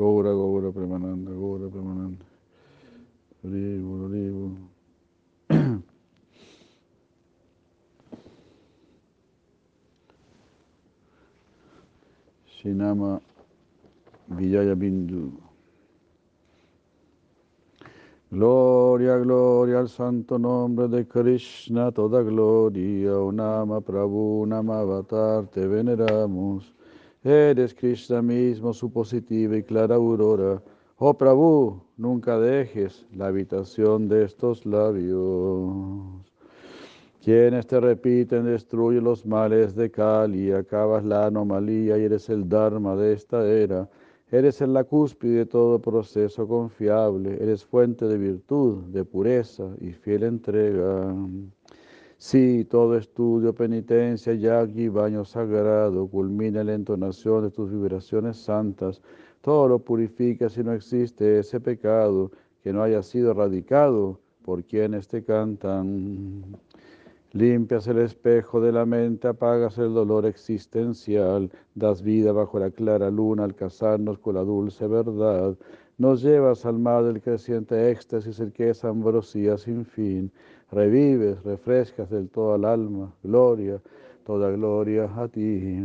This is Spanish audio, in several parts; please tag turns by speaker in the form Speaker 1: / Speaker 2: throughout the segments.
Speaker 1: Gaura Gaura Premananda, Gaura Premananda. Ribu, Ribu. Shinama Vijaya Bindu. Gloria, gloria al santo nombre de Krishna, toda gloria, Nama Prabhu, Nama Avatar, te veneramos. Eres Krishna mismo, su positiva y clara aurora. Oh Prabhu, nunca dejes la habitación de estos labios. Quienes te repiten, destruye los males de Kali, acabas la anomalía y eres el Dharma de esta era. Eres en la cúspide de todo proceso confiable, eres fuente de virtud, de pureza y fiel entrega. Sí, todo estudio, penitencia, yagi, baño sagrado, culmina en la entonación de tus vibraciones santas. Todo lo purifica si no existe ese pecado que no haya sido erradicado por quienes te cantan. Limpias el espejo de la mente, apagas el dolor existencial, das vida bajo la clara luna al casarnos con la dulce verdad. Nos llevas al mar del creciente éxtasis, el que es ambrosía sin fin. Revives, refrescas del todo al alma. Gloria, toda gloria a ti.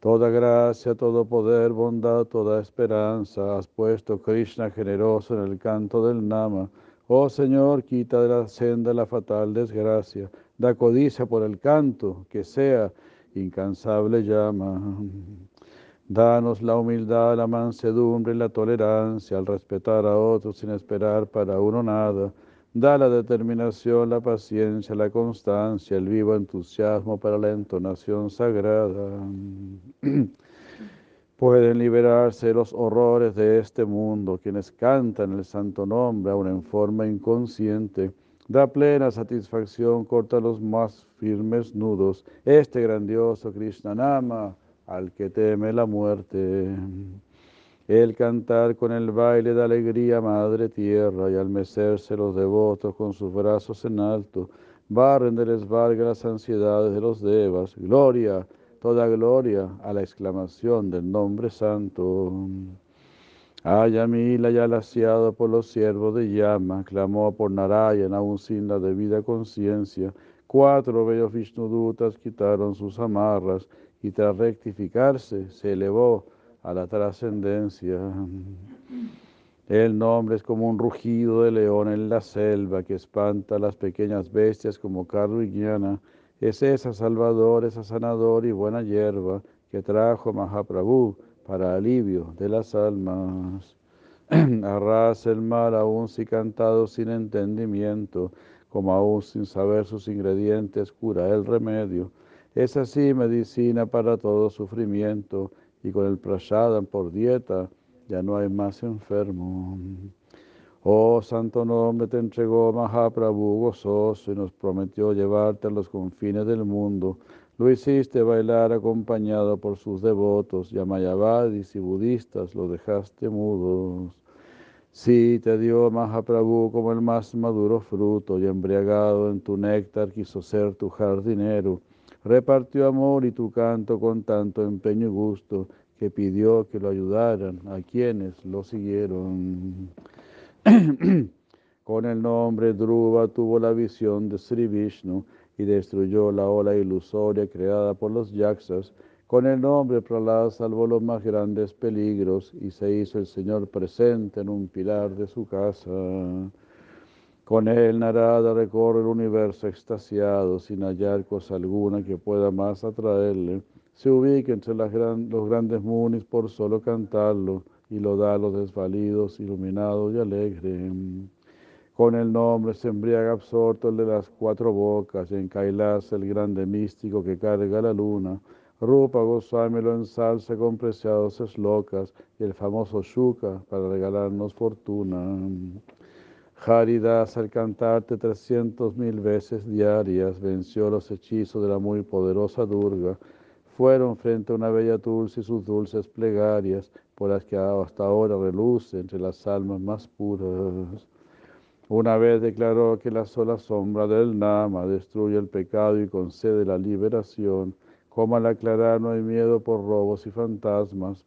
Speaker 1: Toda gracia, todo poder, bondad, toda esperanza has puesto Krishna generoso en el canto del Nama Oh Señor, quita de la senda la fatal desgracia, da codicia por el canto, que sea incansable llama. Danos la humildad, la mansedumbre y la tolerancia al respetar a otros sin esperar para uno nada. Da la determinación, la paciencia, la constancia, el vivo entusiasmo para la entonación sagrada. Pueden liberarse los horrores de este mundo quienes cantan el santo nombre aún en forma inconsciente. Da plena satisfacción, corta los más firmes nudos. Este grandioso Krishna Nama al que teme la muerte. El cantar con el baile de alegría, Madre Tierra, y al mecerse los devotos con sus brazos en alto, barren de les valga las ansiedades de los devas. Gloria toda gloria a la exclamación del nombre santo. Ayamila ya laciado por los siervos de llama, clamó por Narayan aún sin la debida conciencia. Cuatro bellos Vishnudutas quitaron sus amarras y tras rectificarse se elevó a la trascendencia. El nombre es como un rugido de león en la selva que espanta a las pequeñas bestias como carro y guiana es esa salvador, esa sanador y buena hierba que trajo Mahaprabhu para alivio de las almas. Arrasa el mal aún si cantado sin entendimiento, como aún sin saber sus ingredientes cura el remedio. Es así medicina para todo sufrimiento, y con el prasadam por dieta ya no hay más enfermo. Oh santo nombre te entregó Mahaprabhu gozoso y nos prometió llevarte a los confines del mundo. Lo hiciste bailar acompañado por sus devotos, yamayavadis y budistas, lo dejaste mudos. Sí, te dio Mahaprabhu como el más maduro fruto y embriagado en tu néctar quiso ser tu jardinero. Repartió amor y tu canto con tanto empeño y gusto que pidió que lo ayudaran a quienes lo siguieron. Con el nombre Dhruva tuvo la visión de Sri Vishnu y destruyó la ola ilusoria creada por los yaksas. Con el nombre Prahlad salvó los más grandes peligros y se hizo el Señor presente en un pilar de su casa. Con él Narada recorre el universo extasiado sin hallar cosa alguna que pueda más atraerle. Se ubica entre las los grandes munis por solo cantarlo y lo da a los desvalidos, iluminados y alegres. Con el nombre se embriaga absorto el de las cuatro bocas, y en Kailas el grande místico que carga la luna. Rupa Goswami lo ensalza con preciados eslocas y el famoso Shuka para regalarnos fortuna. Haridas al cantarte trescientos mil veces diarias venció los hechizos de la muy poderosa Durga. Fueron frente a una bella Tulsi sus dulces plegarias por las que hasta ahora reluce entre las almas más puras. Una vez declaró que la sola sombra del Nama destruye el pecado y concede la liberación. Como al aclarar no hay miedo por robos y fantasmas,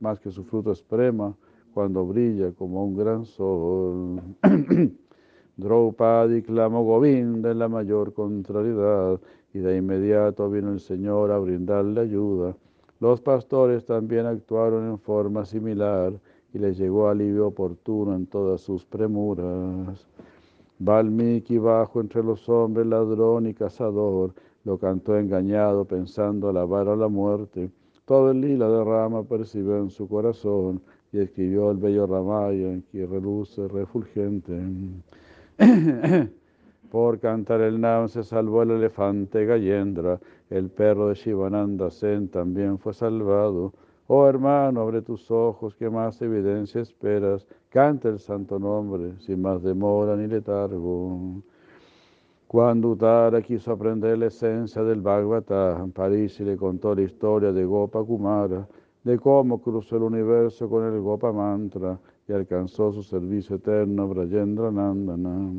Speaker 1: más que su fruto esprema cuando brilla como un gran sol. Draupadi clamó Govinda en la mayor contrariedad, y de inmediato vino el Señor a brindarle ayuda. Los pastores también actuaron en forma similar, y les llegó alivio oportuno en todas sus premuras. Valmiki, bajo entre los hombres, ladrón y cazador, lo cantó engañado pensando alabar a la muerte. Todo el lila de rama percibió en su corazón y escribió el bello Ramaya en que reluce refulgente. Por cantar el Nam se salvó el elefante Gayendra, el perro de Shivananda Sen también fue salvado. Oh hermano, abre tus ojos, que más evidencia esperas. Canta el santo nombre, sin más demora ni letargo. Cuando Uttara quiso aprender la esencia del Bhagavatam, París le contó la historia de Gopa Kumara, de cómo cruzó el universo con el Gopa Mantra y alcanzó su servicio eterno Brajendra Nandana.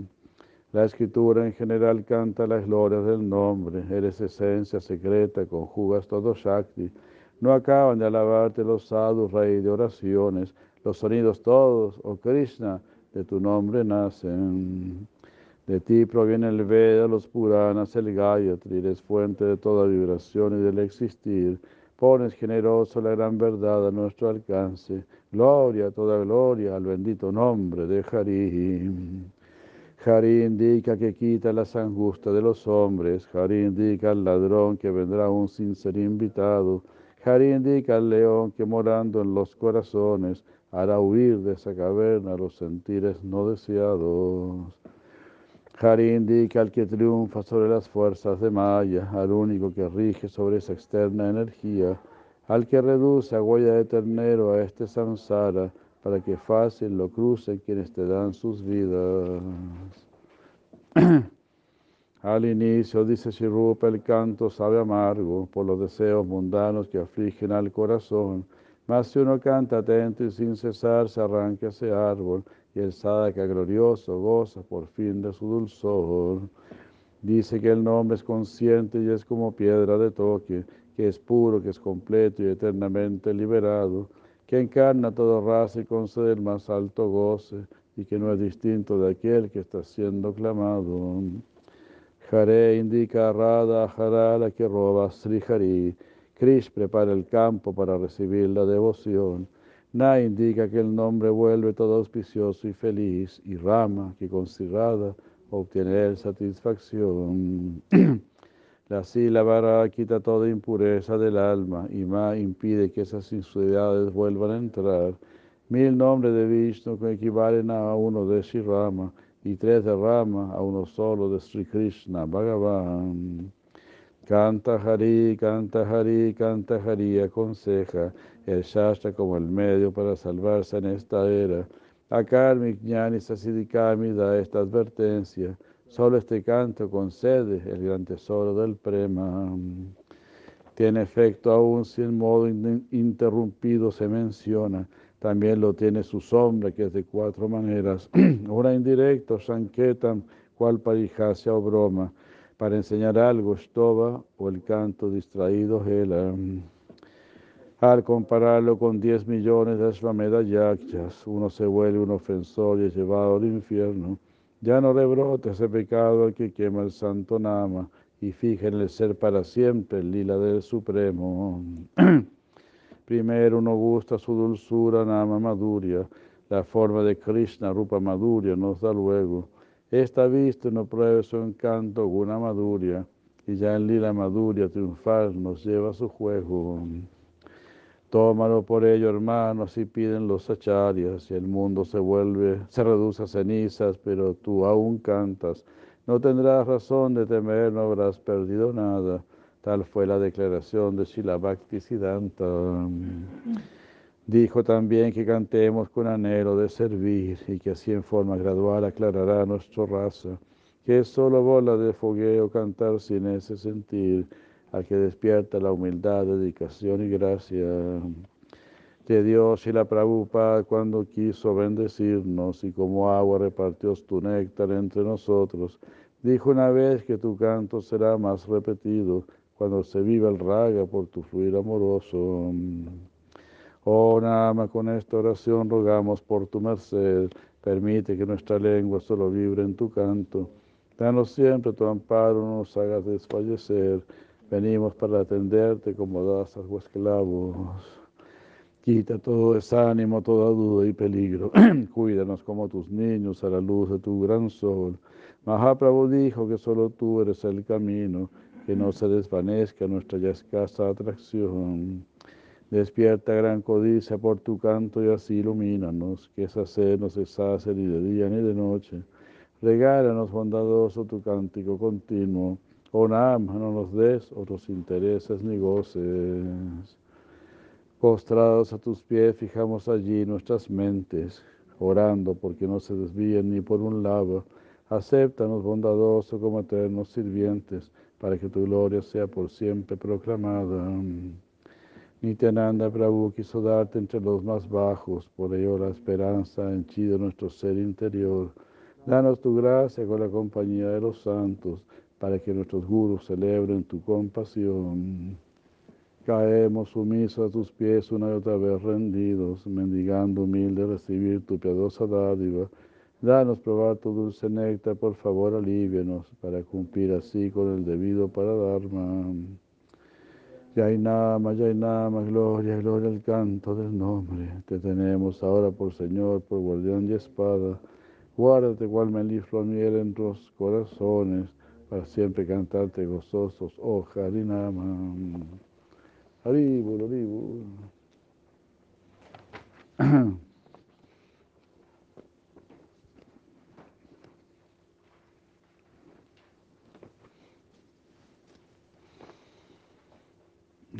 Speaker 1: La escritura en general canta las glorias del nombre, eres esencia secreta, conjugas todo Shakti. No acaban de alabarte los sadhus, rey de oraciones, los sonidos todos, oh Krishna, de tu nombre nacen. De ti proviene el Veda, los Puranas, el Gayatri, eres fuente de toda vibración y del existir. Pones generoso la gran verdad a nuestro alcance. Gloria, toda gloria al bendito nombre de Hari. Hari indica que quita las angustias de los hombres. Hari indica al ladrón que vendrá aún sin ser invitado. Hari indica al león que morando en los corazones hará huir de esa caverna los sentires no deseados. Hari indica al que triunfa sobre las fuerzas de Maya, al único que rige sobre esa externa energía, al que reduce a huella de ternero a este samsara, para que fácil lo crucen quienes te dan sus vidas. al inicio, dice Shirupa, el canto sabe amargo por los deseos mundanos que afligen al corazón, mas si uno canta atento y sin cesar, se arranca ese árbol y el sadaka glorioso goza por fin de su dulzor. Dice que el nombre es consciente y es como piedra de toque, que es puro, que es completo y eternamente liberado, que encarna toda raza y concede el más alto goce, y que no es distinto de aquel que está siendo clamado. Jare indica a Radha, la que roba Sri Hari. Krish prepara el campo para recibir la devoción. Na indica que el nombre vuelve todo auspicioso y feliz, y Rama, que con Sirada obtiene satisfacción. La sílaba quita toda impureza del alma y Ma impide que esas insuciedades vuelvan a entrar. Mil nombres de Vishnu equivalen a uno de Sri Rama y tres de Rama a uno solo de Sri Krishna, Bhagavan. Canta Hari, canta Hari, canta Hari, aconseja el Shastra como el medio para salvarse en esta era. Akarmi Jnani Sasidikami da esta advertencia. Solo este canto concede el gran tesoro del prema. Tiene efecto aún si en modo interrumpido se menciona. También lo tiene su sombra, que es de cuatro maneras. Una indirecto, Sanketam, cual parijasya o broma para enseñar algo, Stoba, o el canto distraído, Hela. Al compararlo con 10 millones de Ashvamedha uno se vuelve un ofensor y es llevado al infierno. Ya no rebrote ese pecado al que quema el santo Nama y fija el ser para siempre el lila del Supremo. Primero uno gusta su dulzura Nama Madhurya, la forma de Krishna Rupa Madhurya nos da luego esta vista no pruebe su encanto una maduria, y ya en lila maduria triunfar nos lleva a su juego. Tómalo por ello, hermanos, y piden los acharyas, y el mundo se vuelve, se reduce a cenizas, pero tú aún cantas. No tendrás razón de temer, no habrás perdido nada. Tal fue la declaración de Shilabhakti Siddhanta. Dijo también que cantemos con anhelo de servir y que así en forma gradual aclarará nuestra raza, que es solo bola de fogueo cantar sin ese sentir, al que despierta la humildad, dedicación y gracia de Dios y la Prabhupada cuando quiso bendecirnos y como agua repartió tu néctar entre nosotros. Dijo una vez que tu canto será más repetido, cuando se vive el raga por tu fluir amoroso. Oh Nama, con esta oración rogamos por tu merced, permite que nuestra lengua solo vibre en tu canto. Danos siempre tu amparo, no nos hagas desfallecer. Venimos para atenderte como das a tu esclavos. Quita todo desánimo, toda duda y peligro. Cuídanos como tus niños a la luz de tu gran sol. Mahaprabhu dijo que solo tú eres el camino, que no se desvanezca nuestra ya escasa atracción. Despierta gran codicia por tu canto y así ilumínanos, que esa sed no se ni de día ni de noche. Regálanos bondadoso tu cántico continuo. Oh Nam, no nos des otros intereses ni goces. Postrados a tus pies, fijamos allí nuestras mentes, orando porque no se desvíen ni por un lado. Acéptanos bondadoso como eternos sirvientes, para que tu gloria sea por siempre proclamada. Nityananda Prabhu quiso darte entre los más bajos, por ello la esperanza henchido nuestro ser interior. Danos tu gracia con la compañía de los santos, para que nuestros gurus celebren tu compasión. Caemos sumisos a tus pies una y otra vez rendidos, mendigando humilde recibir tu piadosa dádiva. Danos probar tu dulce néctar, por favor alívianos, para cumplir así con el debido para Dharma. Yainama, Yainama, gloria, gloria al canto del nombre. Te tenemos ahora por Señor, por guardián y espada. Guárdate cual melifluo miel en los corazones, para siempre cantarte gozosos, oh Harinama. Haribul, Haribul.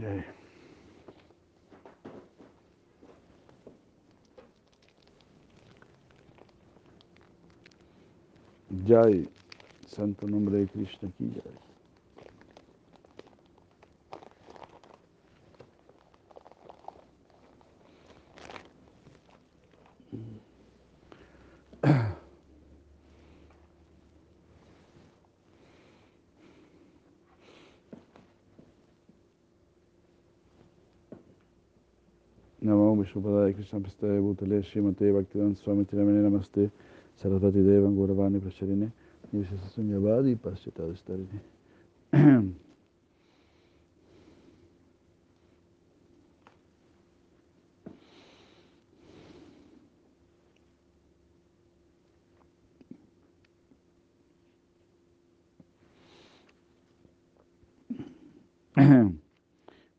Speaker 1: Yay. Jai, santo nombre de Krishna ki Prabhupada Krishna Pistaye Bhutale Srimate Bhaktivan Swami Tiramene Namaste Sarasvati Devan Gauravani Prasharine Nivishasa Sunyavadi Paschatadistarine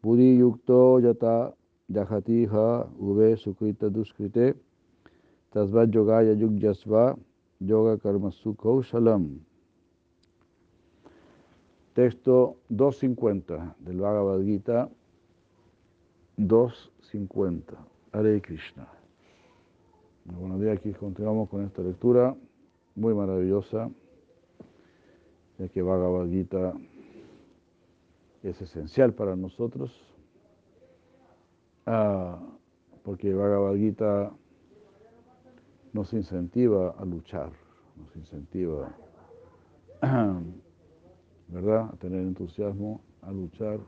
Speaker 1: बुद्धि युक्त जता Yajatiha Ube Sukrita Duskrite Tasvat Yogaya Yugyasva Yoga Karma Shalam. Texto 250 del Bhagavad Gita 250. Hare Krishna. Buenos días, aquí continuamos con esta lectura muy maravillosa, ya que Bhagavad Gita es esencial para nosotros Ah, porque Bhagavad Gita nos incentiva a luchar, nos incentiva, ¿verdad?, a tener entusiasmo, a luchar.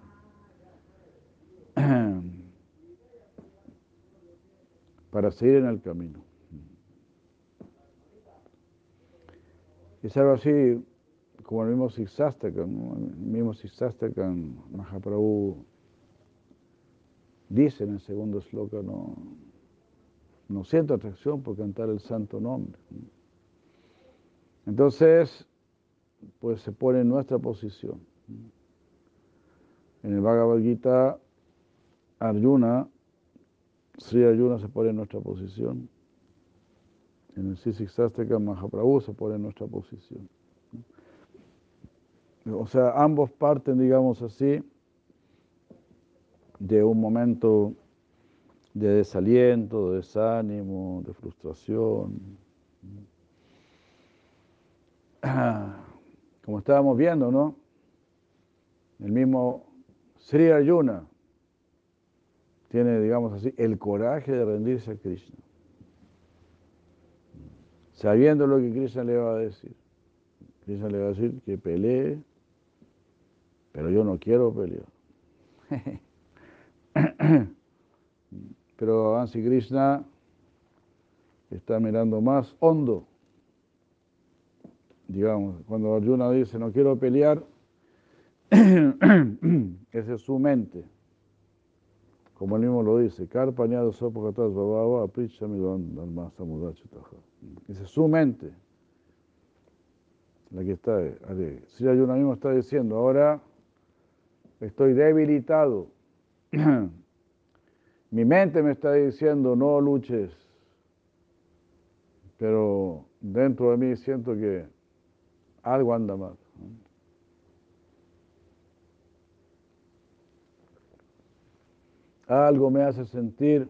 Speaker 1: para seguir en el camino. Es algo así como el mismo Siksastakan, el mismo Siksastakan Mahaprabhu dice en el segundo sloka, no, no siento atracción por cantar el santo nombre. Entonces, pues se pone en nuestra posición. En el Bhagavad Gita, Arjuna, Sri Arjuna se pone en nuestra posición. En el Sisiksastika Mahaprabhu se pone en nuestra posición. O sea, ambos parten, digamos así, de un momento de desaliento, de desánimo, de frustración. Como estábamos viendo, ¿no? El mismo Sri Arjuna tiene, digamos así, el coraje de rendirse a Krishna. Sabiendo lo que Krishna le va a decir. Krishna le va a decir que pelee pero yo no quiero pelear. Pero Ansi Krishna está mirando más hondo. Digamos, cuando Arjuna dice no quiero pelear, esa es su mente. Como él mismo lo dice, Esa es su mente. La que está. Si Arjuna mismo está diciendo, ahora estoy debilitado. Mi mente me está diciendo, no luches. Pero dentro de mí siento que algo anda mal. Algo me hace sentir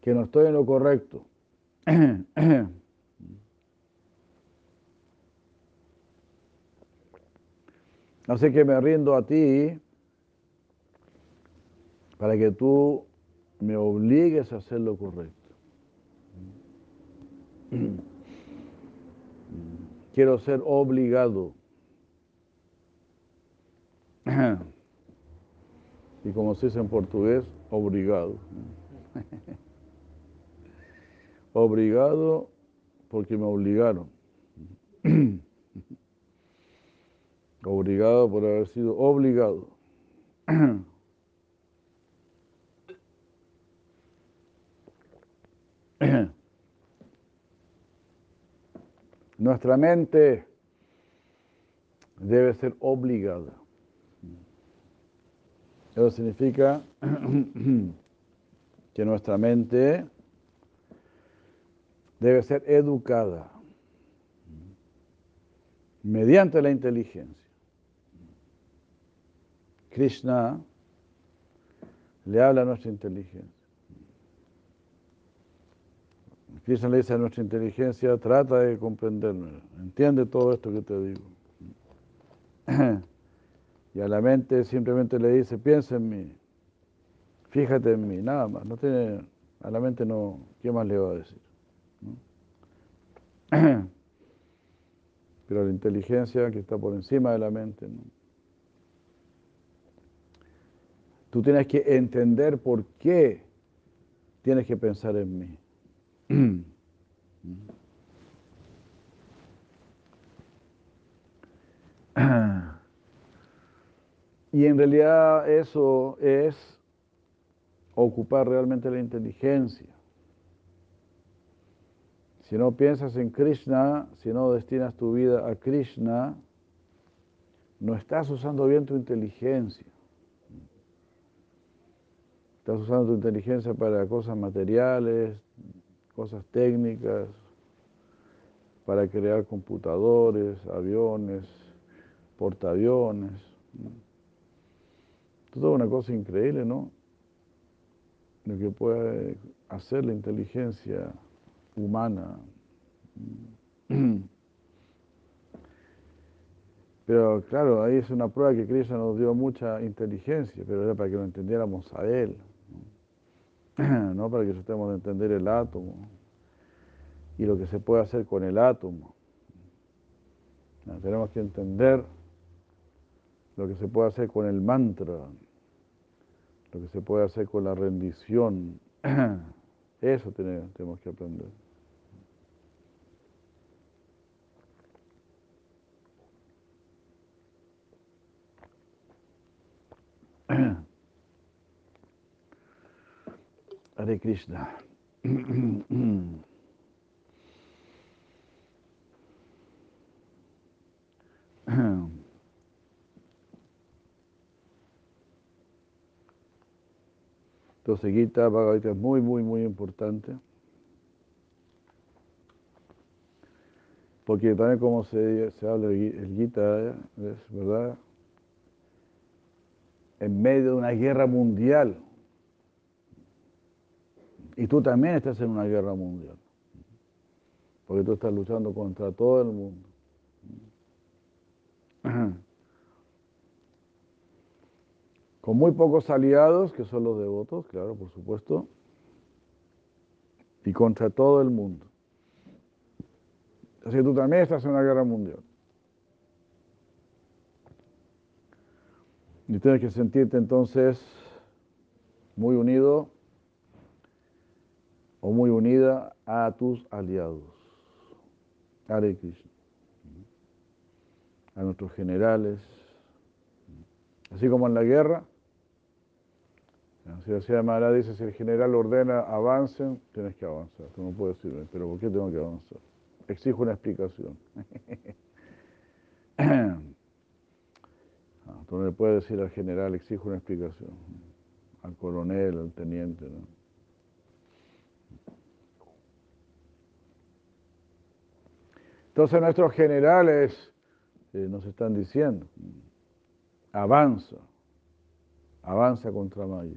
Speaker 1: que no estoy en lo correcto. Así que me rindo a ti para que tú me obligues a hacer lo correcto. Quiero ser obligado. Y como se dice en portugués, obligado. Obligado porque me obligaron. Obligado por haber sido obligado. Nuestra mente debe ser obligada. Eso significa que nuestra mente debe ser educada mediante la inteligencia. Krishna le habla a nuestra inteligencia. Krishna le dice a nuestra inteligencia, trata de comprenderme, entiende todo esto que te digo. Y a la mente simplemente le dice, piensa en mí, fíjate en mí, nada más. No tiene, a la mente no, ¿qué más le va a decir? Pero la inteligencia que está por encima de la mente, tú tienes que entender por qué tienes que pensar en mí. Y en realidad eso es ocupar realmente la inteligencia. Si no piensas en Krishna, si no destinas tu vida a Krishna, no estás usando bien tu inteligencia. Estás usando tu inteligencia para cosas materiales, cosas técnicas, para crear computadores, aviones, portaaviones. Toda una cosa increíble, ¿no? Lo que puede hacer la inteligencia humana. Pero claro, ahí es una prueba que Krishna nos dio mucha inteligencia, pero era para que lo entendiéramos a Él no para que tratemos de entender el átomo y lo que se puede hacer con el átomo. tenemos que entender lo que se puede hacer con el mantra, lo que se puede hacer con la rendición. Eso tenemos que aprender. Hare Krishna. Entonces Gita Bhagavad es muy, muy, muy importante. Porque también como se, se habla el Gita, verdad, en medio de una guerra mundial, y tú también estás en una guerra mundial. Porque tú estás luchando contra todo el mundo. Con muy pocos aliados, que son los devotos, claro, por supuesto. Y contra todo el mundo. Así que tú también estás en una guerra mundial. Y tienes que sentirte entonces muy unido o muy unida a tus aliados. Hare Krishna. A nuestros generales. Así como en la guerra. Si decía Maharaj dice, si el general ordena avancen, tienes que avanzar. Tú no puedes decir, pero ¿por qué tengo que avanzar? Exijo una explicación. Tú no le puedes decir al general, exijo una explicación. Al coronel, al teniente, ¿no? Entonces nuestros generales eh, nos están diciendo, avanza, avanza contra Maya.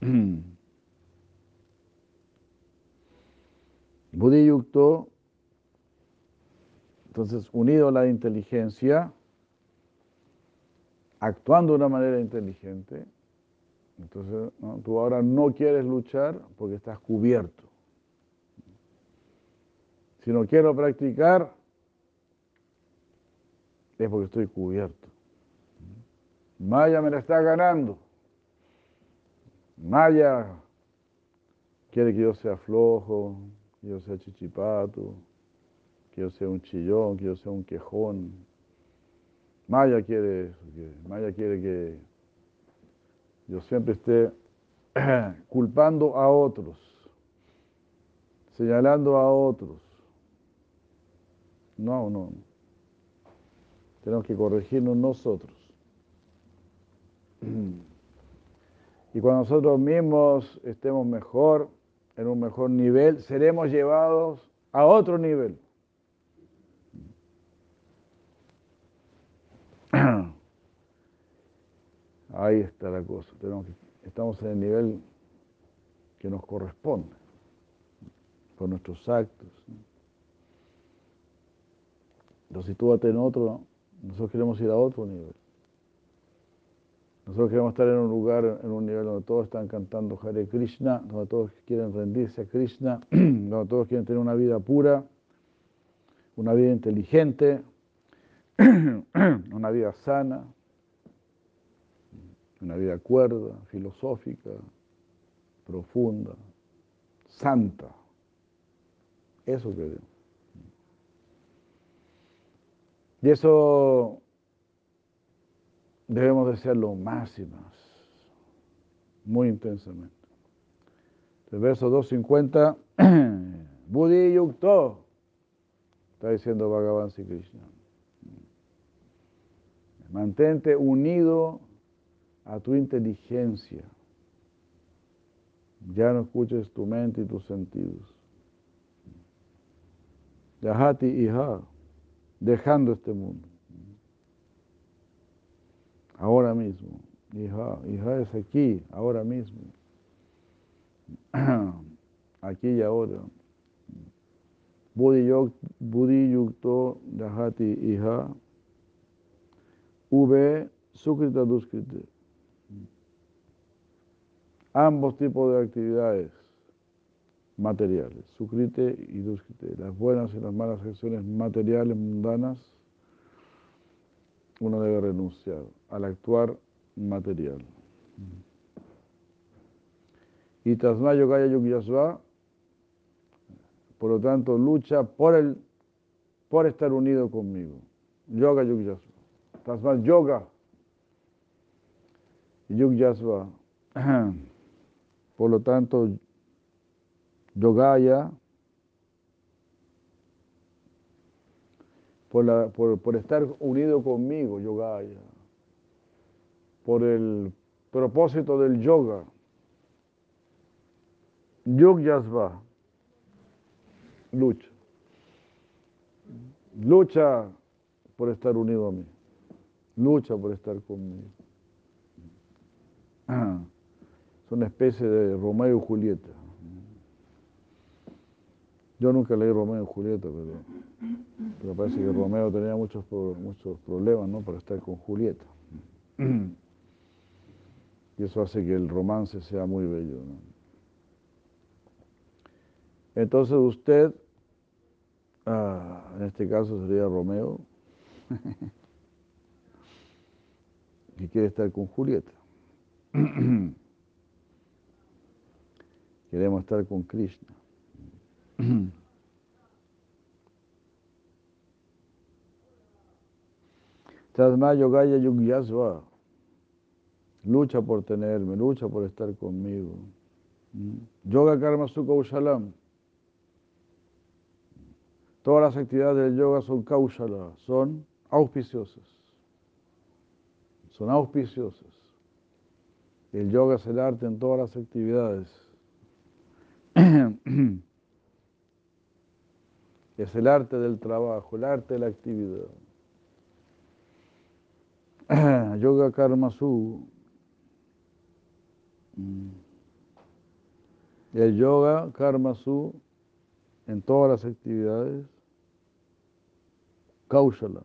Speaker 1: Buddhi Yukto, entonces unido a la inteligencia, actuando de una manera inteligente, entonces tú ahora no quieres luchar porque estás cubierto. Si no quiero practicar, es porque estoy cubierto. Maya me la está ganando. Maya quiere que yo sea flojo, que yo sea chichipato, que yo sea un chillón, que yo sea un quejón. Maya quiere eso, Maya quiere que yo siempre esté culpando a otros, señalando a otros. No, no. Tenemos que corregirnos nosotros. Y cuando nosotros mismos estemos mejor, en un mejor nivel, seremos llevados a otro nivel. Ahí está la cosa. estamos en el nivel que nos corresponde por nuestros actos. Entonces, si tú vas en otro, nosotros queremos ir a otro nivel. Nosotros queremos estar en un lugar, en un nivel donde todos están cantando Hare Krishna, donde todos quieren rendirse a Krishna, donde todos quieren tener una vida pura, una vida inteligente, una vida sana, una vida cuerda, filosófica, profunda, santa. Eso queremos. Y eso debemos desearlo más y más, muy intensamente. El verso 250, Buddhi Yukto, está diciendo Bhagavan Sri Krishna. Mantente unido a tu inteligencia. Ya no escuches tu mente y tus sentidos. Yahati Iha, dejando este mundo ahora mismo. Hija, hija es aquí, ahora mismo. Aquí y ahora. Buddhi yukto dahati hija. V sukrita duskrita. Ambos tipos de actividades materiales, sukrite y duskrite, las buenas y las malas acciones materiales mundanas uno debe renunciar al actuar material. Y Tasma Yogaya Yugyasva, por lo tanto, lucha por, el, por estar unido conmigo. Yoga Yugyasva. Tasma Yoga Yugyasva. Por lo tanto, Yogaya por, estar unido conmigo, Yogaya, por el propósito del yoga. Yugyasva, lucha. Lucha por estar unido a mí. Lucha por estar conmigo. Es una especie de Romeo y Julieta. Yo nunca leí Romeo y Julieta, pero, parece que Romeo tenía muchos, muchos problemas ¿no? para estar con Julieta. Y eso hace que el romance sea muy bello. Entonces usted, ah, en este caso sería Romeo, que quiere estar con Julieta. Queremos estar con Krishna. Tasma Yogaya Yugyasva. Lucha por tenerme, lucha por estar conmigo. Yoga Karma Sukha Ushalam. Todas las actividades del yoga son kaushala, son auspiciosas. Son auspiciosas. El yoga es el arte en todas las actividades. es el arte del trabajo, el arte de la actividad. yoga Karma Su. Mm. El yoga Karma Su en todas las actividades Kaushala.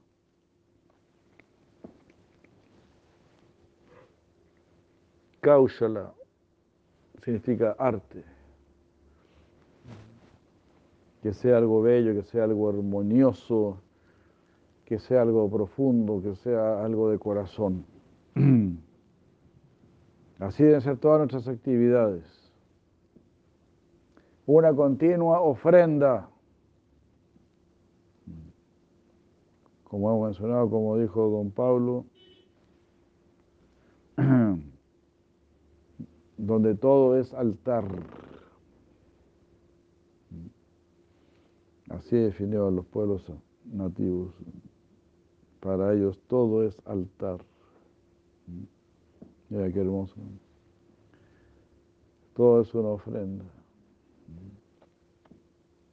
Speaker 1: Kaushala significa arte. Que sea algo bello, que sea algo armonioso, que sea algo profundo, que sea algo de corazón. Así deben ser todas nuestras actividades. Una continua ofrenda como hemos mencionado, como dijo don Pablo, donde todo es altar. Así definió los pueblos nativos. Para ellos todo es altar. Mira qué hermoso. Todo es una ofrenda.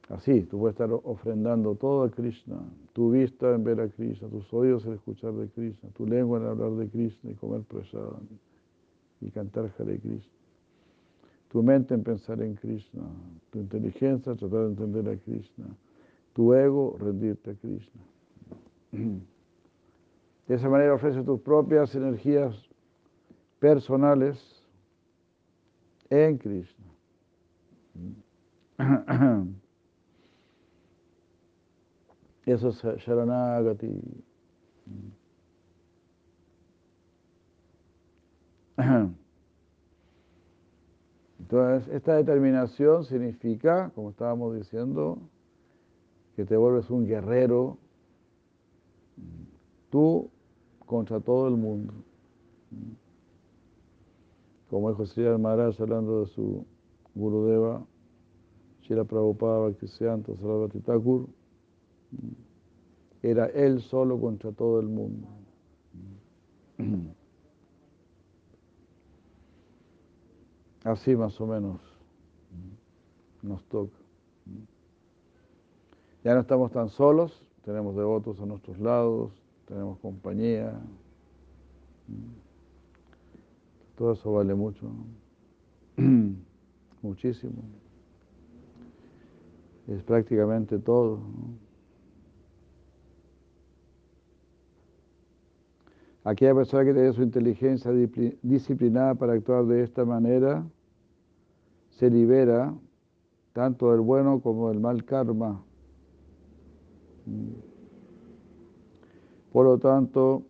Speaker 1: Así, tú puedes estar ofrendando todo a Krishna, tu vista en ver a Krishna, tus oídos en escuchar de Krishna, tu lengua en hablar de Krishna y comer prasad y cantar Hare Krishna, tu mente en pensar en Krishna, tu inteligencia tratar de entender a Krishna, tu ego rendirte a Krishna. De esa manera ofrece tus propias energías personales en Krishna. Eso es Sharanagati. Entonces, esta determinación significa, como estábamos diciendo, que te vuelves un guerrero, tú contra todo el mundo. Como dijo Sri Maharaj hablando de su Gurudeva, Shira Prabhupada Bhaktisiddhanta Sarasvati Thakur, era él solo contra todo el mundo. Así más o menos nos toca. Ya no estamos tan solos, tenemos devotos a nuestros lados, tenemos compañía. Todo eso vale mucho, muchísimo. Es prácticamente todo. Aquella persona que tiene su inteligencia disciplinada para actuar de esta manera se libera tanto del bueno como del mal karma. Por lo tanto,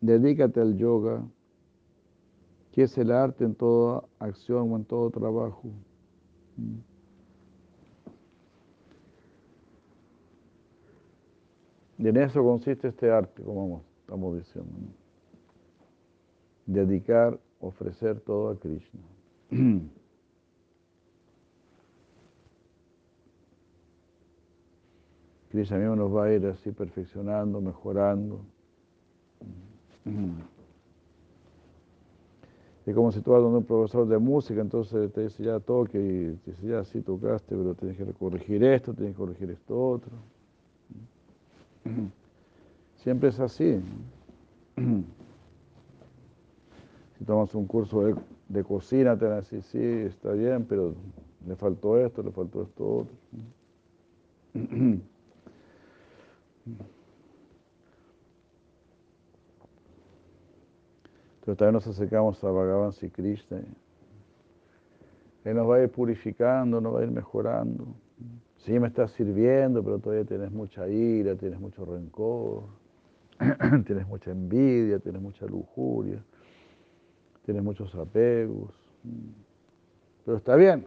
Speaker 1: dedícate al yoga, que es el arte en toda acción o en todo trabajo. Y en eso consiste este arte, como estamos diciendo. Dedicar, ofrecer todo a Krishna. Krishna mismo nos va a ir así perfeccionando, mejorando. Es como si tú vas donde un profesor de música, entonces te dice ya toque y te dice ya sí tocaste, pero tienes que corregir esto, tienes que corregir esto otro. Siempre es así. Si tomas un curso de, cocina, te van a decir, sí, está bien, pero le faltó esto, le faltó esto otro. Entonces también nos acercamos a Bhagavan Sri Krishna. Él nos va a ir purificando, nos va a ir mejorando. Sí, me estás sirviendo, pero todavía tienes mucha ira, tienes mucho rencor. tienes mucha envidia, tienes mucha lujuria, tienes muchos apegos. Pero está bien,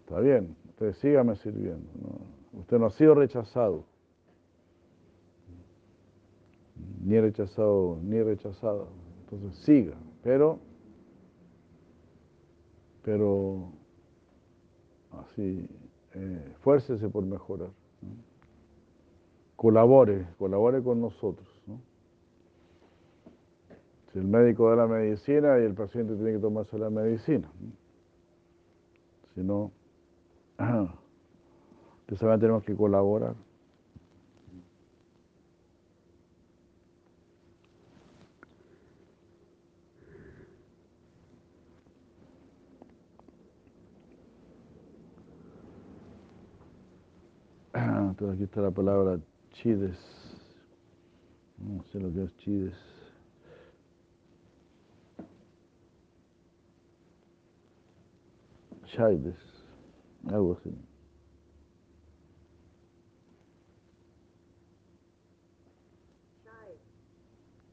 Speaker 1: está bien, usted sígame sirviendo. Usted no ha sido rechazado, ni rechazado, ni rechazado. Entonces siga, pero, pero, así, eh, por mejorar. Colabore, colabore con nosotros. Si el médico da la medicina y el paciente tiene que tomarse la medicina. Si no, entonces tenemos que colaborar. Entonces aquí está la palabra chides. No sé lo que es chides. Chides, algo así.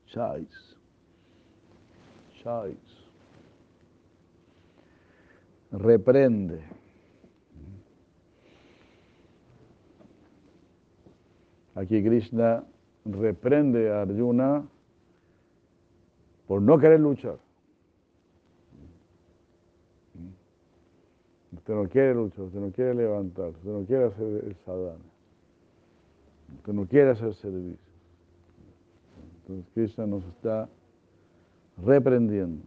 Speaker 1: Chides. Chides. Reprende. Aquí Krishna reprende a Arjuna por no querer luchar. Usted no quiere luchar, usted no quiere levantar, usted no quiere hacer el sadhana, usted no quiere hacer servicio. Entonces Krishna nos está reprendiendo.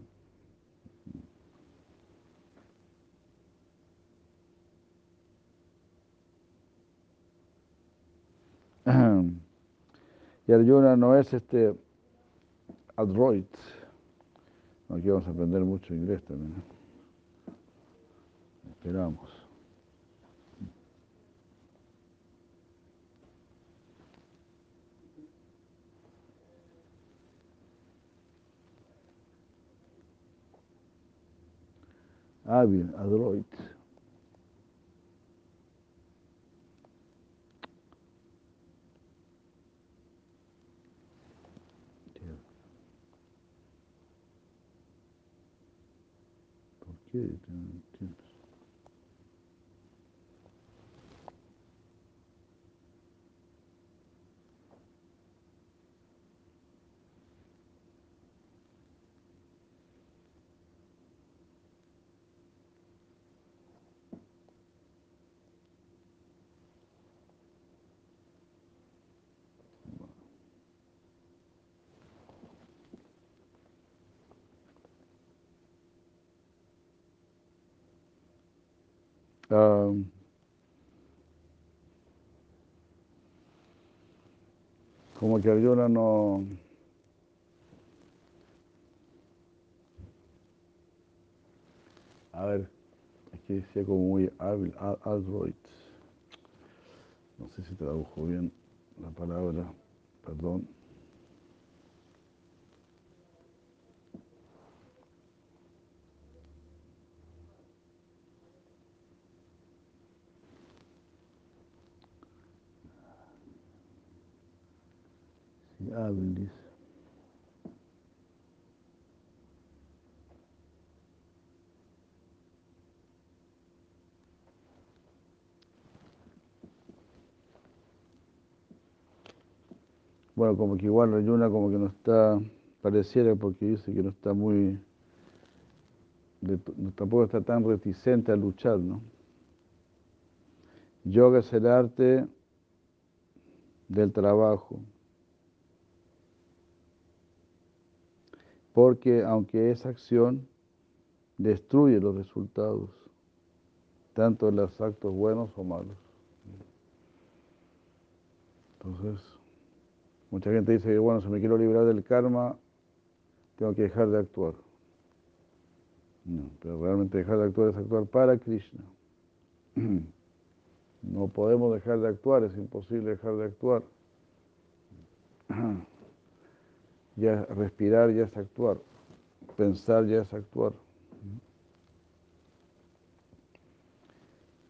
Speaker 1: Y Arjuna no es este adroit. Aquí vamos a aprender mucho inglés también. Esperamos. Hábil, adroit. ¿Por qué? No entiendo. Um, como que Arjuna no... A ver, aquí decía como muy hábil, a- adroit. No sé si tradujo bien la palabra, perdón. Dice. Bueno, como que igual Arjuna como que no está, pareciera porque dice que no está muy, de- tampoco está tan reticente a luchar, ¿no? Yoga es el arte del trabajo. Porque aunque esa acción destruye los resultados, tanto en los actos buenos o malos. Entonces, mucha gente dice que, bueno, si me quiero librar del karma, tengo que dejar de actuar. No, pero realmente dejar de actuar es actuar para Krishna. No podemos dejar de actuar, es imposible dejar de actuar. Ya respirar ya es actuar, pensar ya es actuar.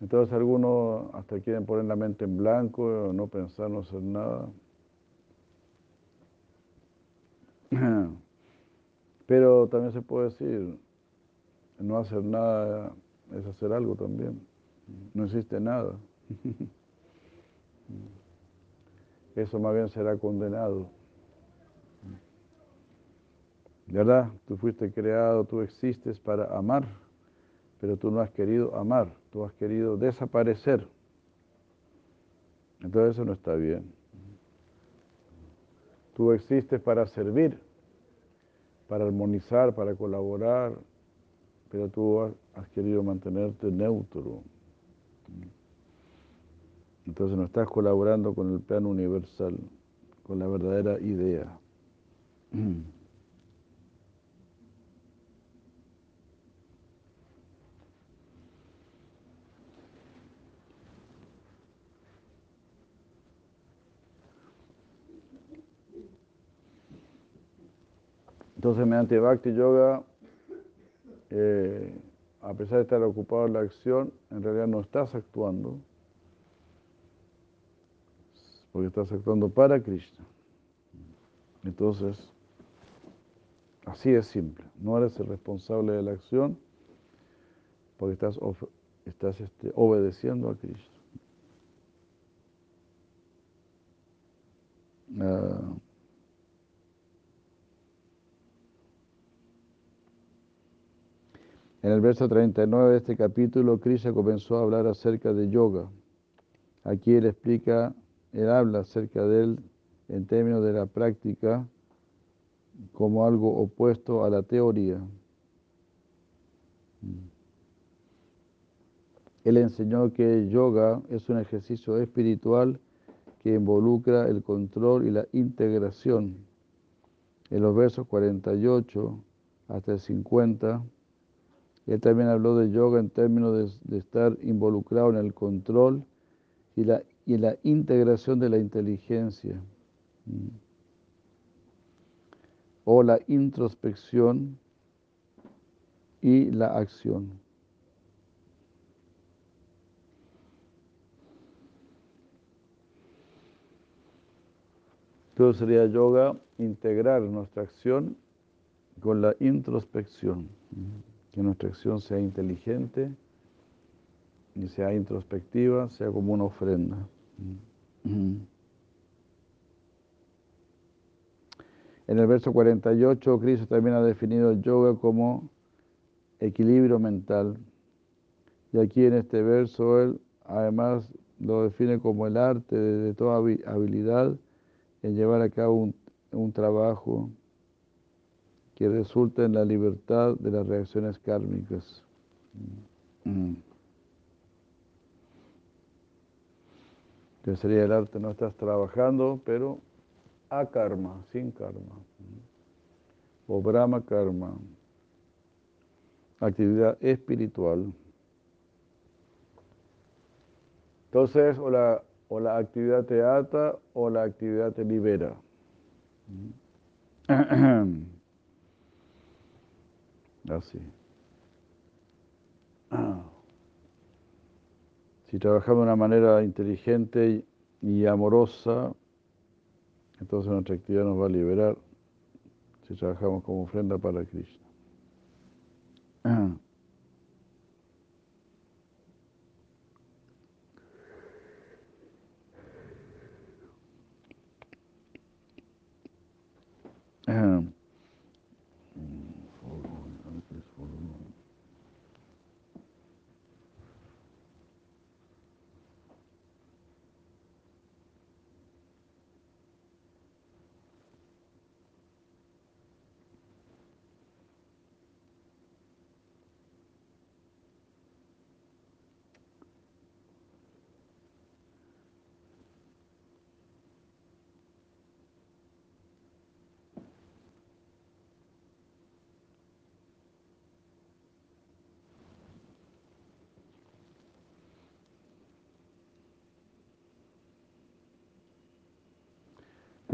Speaker 1: Entonces algunos hasta quieren poner la mente en blanco, no pensar, no hacer nada. Pero también se puede decir, no hacer nada es hacer algo también. No existe nada. Eso más bien será condenado. ¿Verdad? Tú fuiste creado, tú existes para amar, pero tú no has querido amar, tú has querido desaparecer. Entonces eso no está bien. Tú existes para servir, para armonizar, para colaborar, pero tú has querido mantenerte neutro. Entonces no estás colaborando con el plano universal, con la verdadera idea. Entonces, mediante Bhakti Yoga, eh, a pesar de estar ocupado en la acción, en realidad no estás actuando, porque estás actuando para Krishna. Entonces, así es simple. No eres el responsable de la acción, porque estás, estás este, obedeciendo a Krishna. Uh, En el verso 39 de este capítulo, Krishna comenzó a hablar acerca de yoga. Aquí él explica, él habla acerca de él en términos de la práctica como algo opuesto a la teoría. Él enseñó que yoga es un ejercicio espiritual que involucra el control y la integración. En los versos 48 hasta el 50, él también habló de yoga en términos de, estar involucrado en el control y la, y la integración de la inteligencia. Mm. O la introspección y la acción. Todo sería yoga integrar nuestra acción con la introspección. Que nuestra acción sea inteligente y sea introspectiva, sea como una ofrenda. En el verso 48, Cristo también ha definido el yoga como equilibrio mental. Y aquí en este verso él además lo define como el arte de, toda habilidad en llevar a cabo un, un trabajo que resulta en la libertad de las reacciones kármicas. Mm. Que sería el arte, no estás trabajando, pero a karma, sin karma. O Brahma karma. Actividad espiritual. Entonces, o la, o la actividad te ata o la actividad te libera. Así. Ah. Si trabajamos de una manera inteligente y amorosa, entonces nuestra actividad nos va a liberar si trabajamos como ofrenda para Krishna. Ah.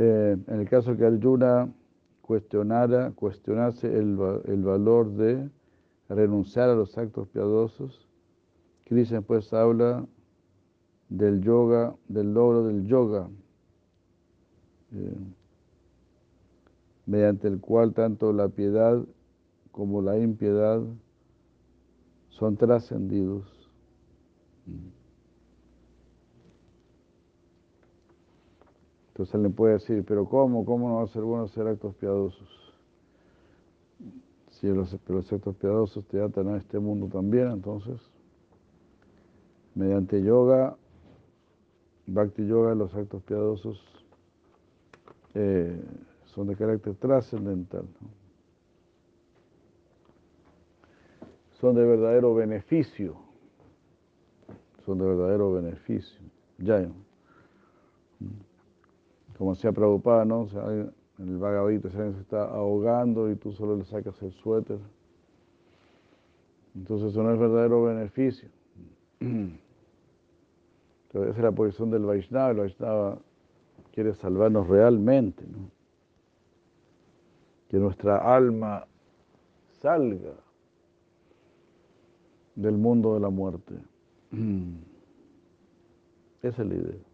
Speaker 1: Eh, en el caso que Arjuna cuestionara, cuestionase el, el, valor de renunciar a los actos piadosos, Krishna pues habla del yoga, del logro del yoga. Eh, mediante el cual tanto la piedad como la impiedad son trascendidos. Entonces él le puede decir, pero ¿cómo? ¿Cómo no va a ser bueno hacer actos piadosos? Si los, actos piadosos te atan a este mundo también, entonces, mediante yoga, bhakti yoga, los actos piadosos eh, son de carácter trascendental. Son de verdadero beneficio. Son de verdadero beneficio. Ya. Como decía Prabhupada, ¿no? O sea, el vagabito se está ahogando y tú solo le sacas el suéter. Entonces eso no es verdadero beneficio. Esa es la posición del Vaishnava. El Vaishnava quiere salvarnos realmente, ¿no? Que nuestra alma salga del mundo de la muerte. Esa es la idea.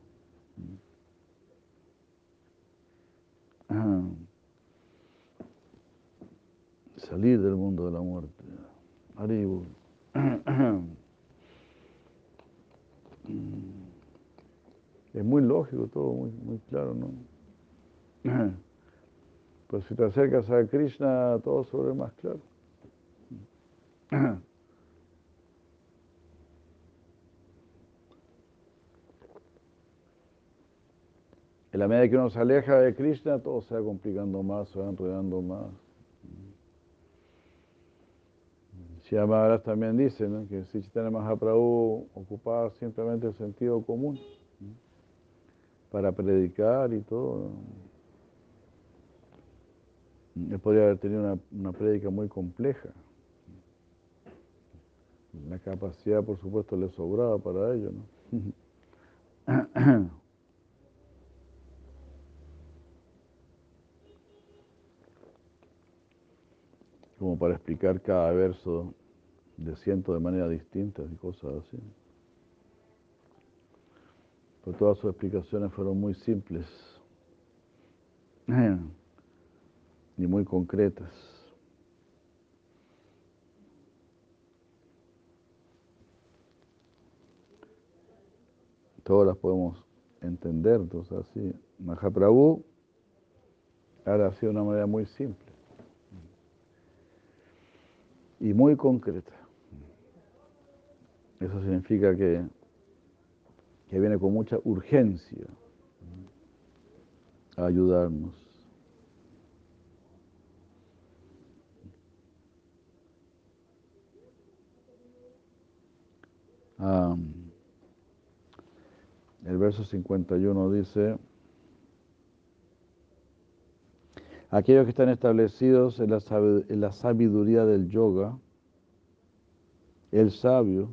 Speaker 1: Salir del mundo de la muerte. Aribu. Es muy lógico todo, muy, claro, ¿no? Pues si te acercas a Krishna, todo sobre más claro. En la medida que uno se aleja de Krishna, todo se va complicando más, se va enredando más. Maharaj también dice que si Chaitanya Mahaprabhu ocupaba simplemente el sentido común para predicar y todo, él podría haber tenido una, una prédica muy compleja. La capacidad, por supuesto, le sobraba para ello. ¿no? como para explicar cada verso de ciento de manera distinta y cosas así. Pero todas sus explicaciones fueron muy simples y muy concretas. Todas las podemos entender, entonces así. Mahaprabhu ahora ha de una manera muy simple y muy concreta. Eso significa que, que viene con mucha urgencia a ayudarnos. el verso 51 dice, aquellos que están establecidos en la, sabiduría del yoga, el sabio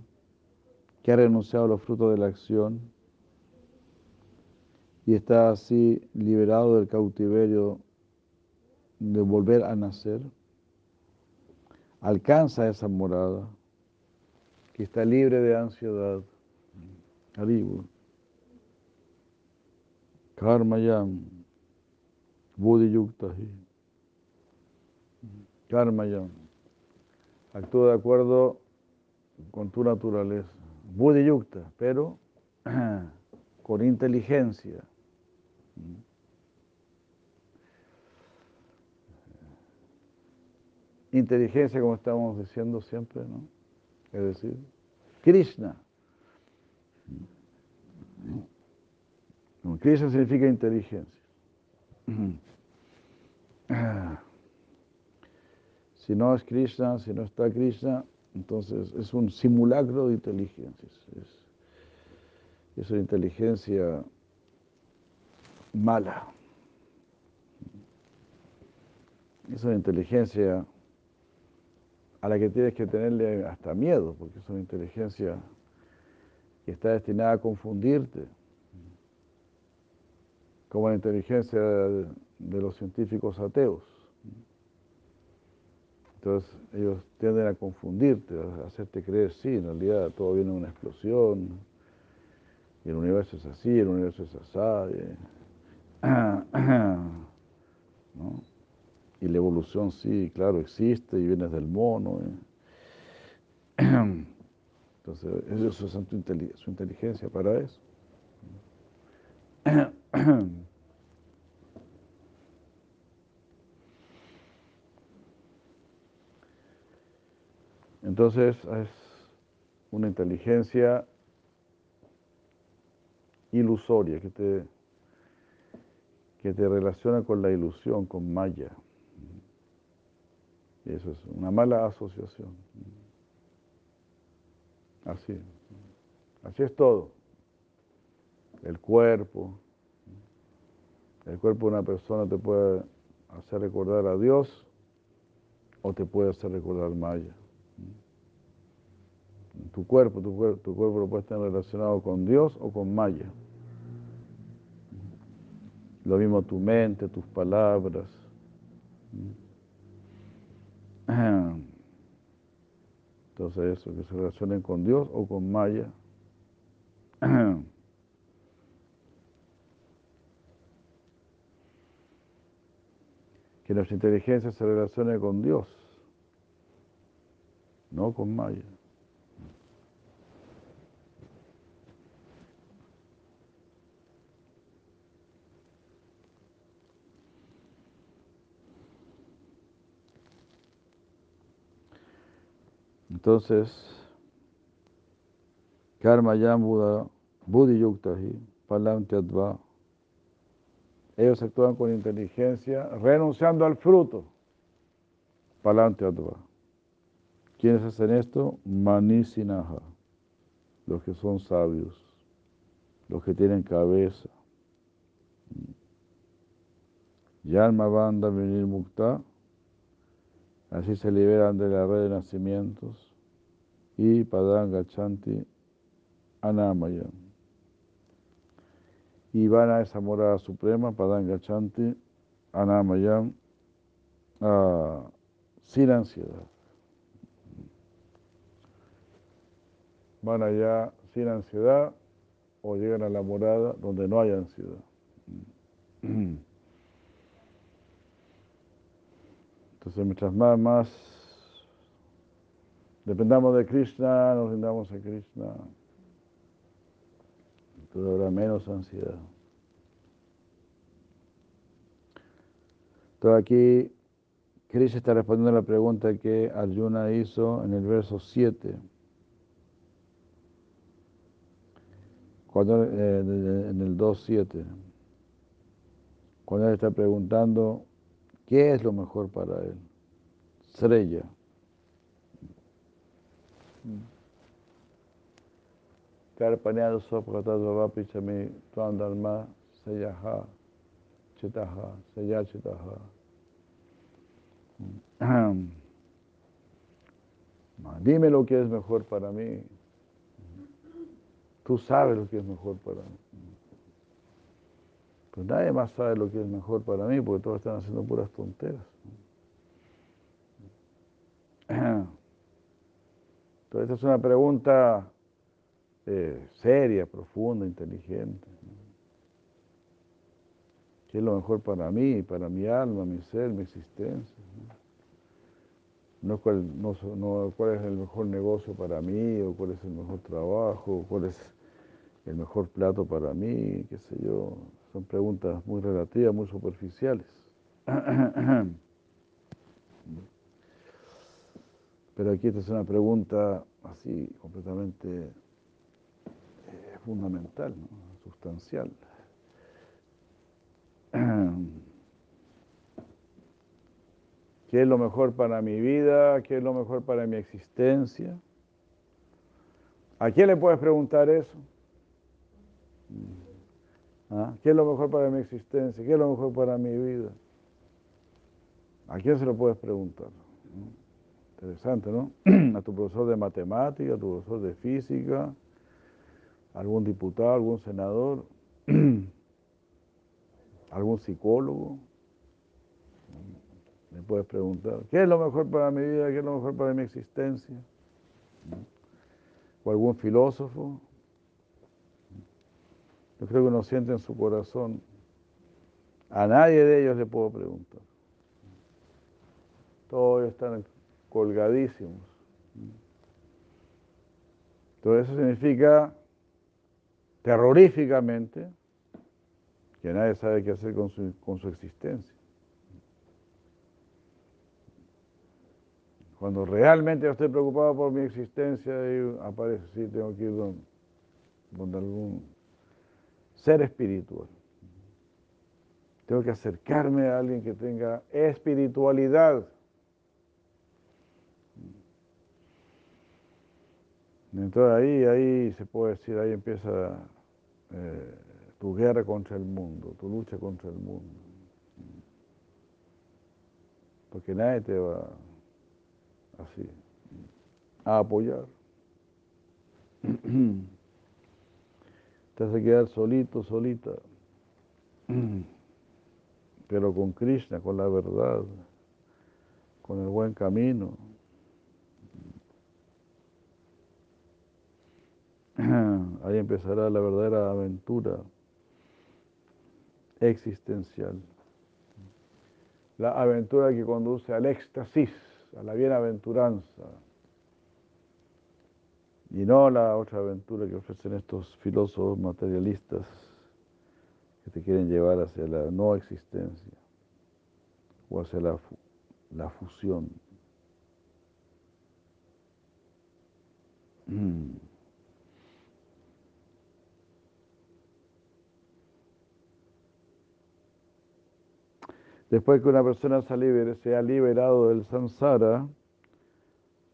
Speaker 1: que ha renunciado a los frutos de la acción y está así liberado del cautiverio de volver a nacer, alcanza esa morada que está libre de ansiedad. Karma Yam. Buddhi. Karma Actúa de acuerdo con tu naturaleza. Buddhi Yukta, pero con inteligencia. Inteligencia, como estamos diciendo siempre, ¿no? Es decir, Krishna. Krishna significa inteligencia. Si no es Krishna, si no está Krishna, entonces es un simulacro de inteligencia. Es, una inteligencia mala. Es una inteligencia a la que tienes que tenerle hasta miedo, porque es una inteligencia que está destinada a confundirte, como la inteligencia de los científicos ateos. Entonces ellos tienden a confundirte, a hacerte creer, sí, en realidad todo viene de una explosión, y el universo es así, el universo es así. ¿no? Y la evolución sí, claro, existe y vienes del mono. Entonces, ellos usan su inteligencia para eso. Entonces es una inteligencia ilusoria que te, que te relaciona con la ilusión, con Maya. Y eso es una mala asociación. Así, así es todo. El cuerpo, el cuerpo de una persona te puede hacer recordar a Dios o te puede hacer recordar Maya tu cuerpo, tu cuerpo, tu cuerpo puede estar relacionado con Dios o con Maya. Lo mismo tu mente, tus palabras. Entonces eso, que se relacionen con Dios o con Maya. Que nuestra inteligencia se relacione con Dios, no con Maya. Entonces, karma yam buddha, buddhi yuktahi, palam tyadva. Ellos actúan con inteligencia, renunciando al fruto. Palam tyadva. ¿Quiénes hacen esto? Manisinaha, los que son sabios, los que tienen cabeza. Yalma banda mukta, Así se liberan de la red de nacimientos y Padanga Chanti Anamayam. Y van a esa morada suprema, Padanga Chanti Anamayam, uh, sin ansiedad. Van allá sin ansiedad o llegan a la morada donde no hay ansiedad. Entonces, mientras más dependamos de Krishna, nos rindamos a Krishna, entonces habrá menos ansiedad. Entonces aquí Krishna está respondiendo a la pregunta que Arjuna hizo en el verso 7. Cuando, eh, en el 2.7, cuando él está preguntando ¿Qué es lo mejor para él? Sreya. Karpaneado sopratadvavapi chami tuan dharma sayaha chitaha sayachitaha. Dime lo que es mejor para mí. Tú sabes lo que es mejor para mí. Pues nadie más sabe lo que es mejor para mí porque todos están haciendo puras tonteras. Entonces, esta es una pregunta eh, seria, profunda, inteligente. ¿Qué es lo mejor para mí, para mi alma, mi ser, mi existencia? No, cuál, no, cuál es el mejor negocio para mí, o cuál es el mejor trabajo, o cuál es el mejor plato para mí, qué sé yo. Son preguntas muy relativas, muy superficiales. Pero aquí esta es una pregunta así, completamente fundamental, sustancial. ¿Qué es lo mejor para mi vida? ¿Qué es lo mejor para mi existencia? ¿A quién le puedes preguntar eso? ¿Ah? ¿Qué es lo mejor para mi existencia? ¿Qué es lo mejor para mi vida? ¿A quién se lo puedes preguntar? Interesante, ¿no? A tu profesor de matemática, a tu profesor de física, algún diputado, algún senador, algún psicólogo. Me puedes preguntar, ¿qué es lo mejor para mi vida? ¿Qué es lo mejor para mi existencia? O algún filósofo. Yo creo que uno siente en su corazón, a nadie de ellos le puedo preguntar. todos están colgadísimos. Todo eso significa terroríficamente que nadie sabe qué hacer con su, con su existencia. Cuando realmente estoy preocupado por mi existencia, y aparece, sí, tengo que ir donde, algún ser espiritual. Tengo que acercarme a alguien que tenga espiritualidad. Entonces ahí, ahí se puede decir, ahí empieza eh, tu guerra contra el mundo, tu lucha contra el mundo. Porque nadie te va así, a apoyar. Te hace quedar solito, solita, pero con Krishna, con la verdad, con el buen camino. Ahí empezará la verdadera aventura existencial. La aventura que conduce al éxtasis a la bienaventuranza. Y no la otra aventura que ofrecen estos filósofos materialistas que te quieren llevar hacia la no existencia o hacia la, la fusión. Después que una persona se, ha liberado del samsara,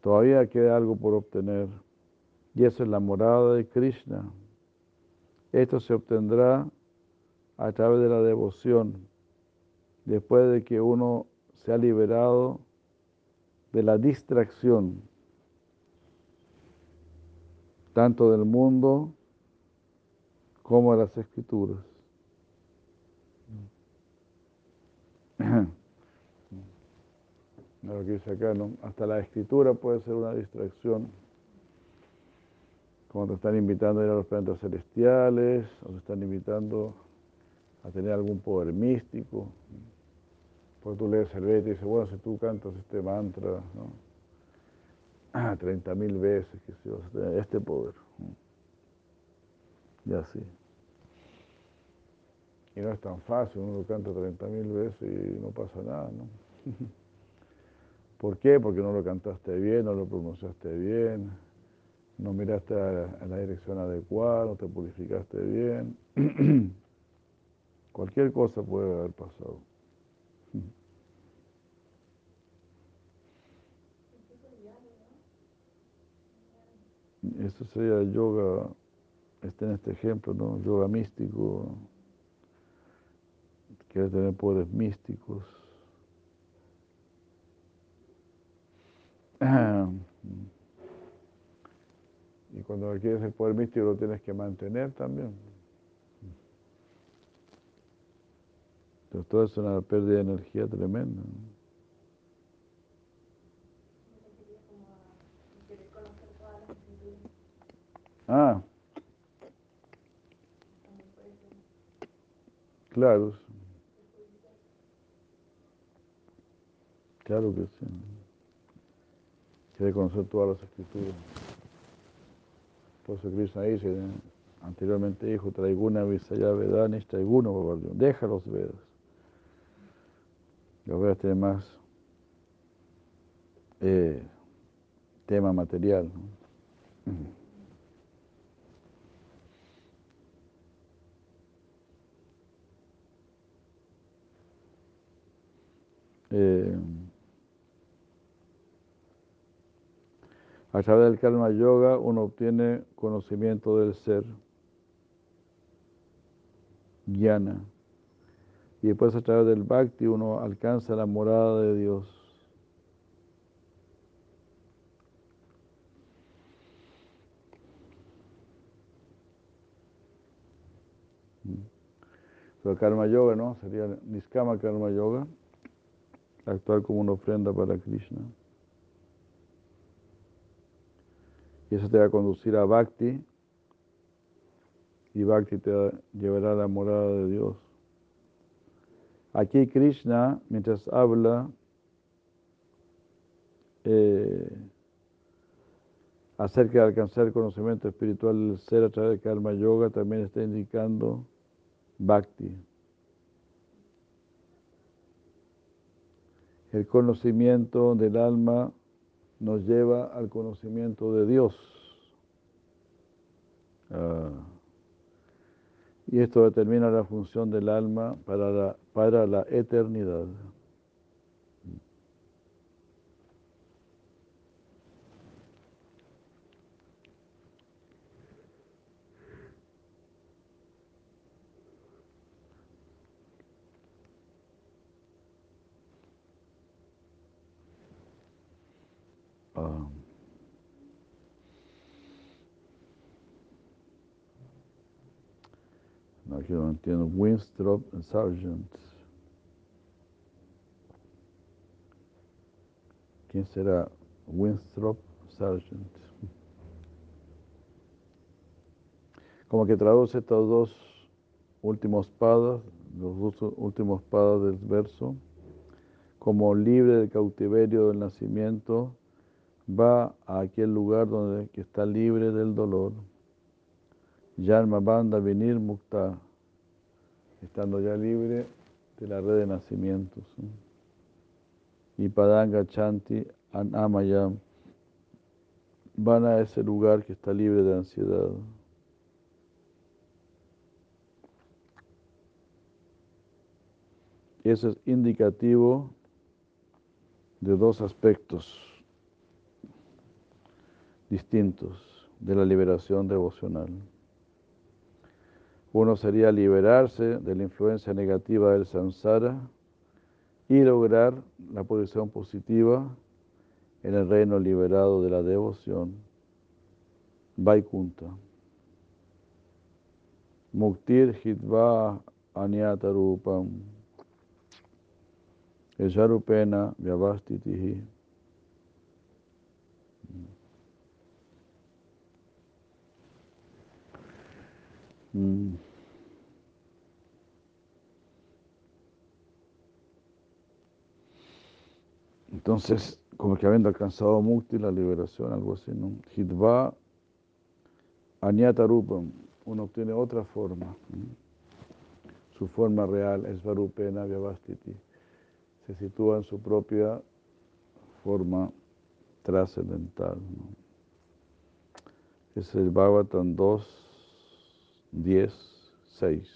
Speaker 1: todavía queda algo por obtener. Y eso es la morada de Krishna. Esto se obtendrá a través de la devoción, después de que uno se ha liberado de la distracción, tanto del mundo como de las escrituras. Lo que dice acá. Hasta la escritura puede ser una distracción. Como te están invitando a ir a los planetas celestiales, o te están invitando a tener algún poder místico. Porque tú lees el y dices, bueno, si tú cantas este mantra, ¿no? 30 mil veces, que vas a tener este poder. Y así. Y no es tan fácil, uno lo canta 30 mil veces y no pasa nada, ¿no? ¿Por qué? Porque no lo cantaste bien, no lo pronunciaste bien, no miraste a la dirección adecuada, no te purificaste bien. Cualquier cosa puede haber pasado. Eso sería yoga, este en este ejemplo, ¿no? Yoga místico quiere tener poderes místicos. Y cuando quieres el poder místico lo tienes que mantener también. Entonces todo es una pérdida de energía tremenda. Ah. Claro. Claro que sí. Quiere conocer todas las escrituras. Por eso Krishna dice, anteriormente dijo, traiguna visaya vedanis, traiguna deja los vedas. Los vedas tienen más eh, tema material. Eh, A través del karma yoga uno obtiene conocimiento del ser, jnana. Y después a través del bhakti uno alcanza la morada de Dios. Pero karma yoga, ¿no? Sería Niskama karma yoga, actuar como una ofrenda para Krishna. Y eso te va a conducir a Bhakti. Y Bhakti te llevará a la morada de Dios. Aquí Krishna, mientras habla eh, acerca de alcanzar el conocimiento espiritual del ser a través del karma yoga también está indicando bhakti. El conocimiento del alma nos lleva al conocimiento de Dios. Ah. y esto determina la función del alma para la, para la eternidad. Aquí no entiendo. Winstrop Sargent. ¿Quién será Winstrop Sargent? Como que traduce estos dos últimos padas, los dos últimos padas del verso, como libre del cautiverio del nacimiento, va a aquel lugar donde está libre del dolor. Yarma Banda Venir Mukta, estando ya libre de la red de nacimientos. Y Padanga Chanti Anamayam van a ese lugar que está libre de ansiedad. Eso es indicativo de dos aspectos distintos de la liberación devocional. Uno sería liberarse de la influencia negativa del samsara y lograr la posición positiva en el reino liberado de la devoción, Vaikunta. Muktir hitva anyata-rupam, Esharupena vyavastitihi. Mm. Entonces, como que habiendo alcanzado Mukti, la liberación, algo así, ¿no? Hidva Anyata Rupam, uno obtiene otra forma. Su forma real es Varupena Vyavastiti. Se sitúa en su propia forma trascendental. Es el Bhagavatam 2, 10, 6.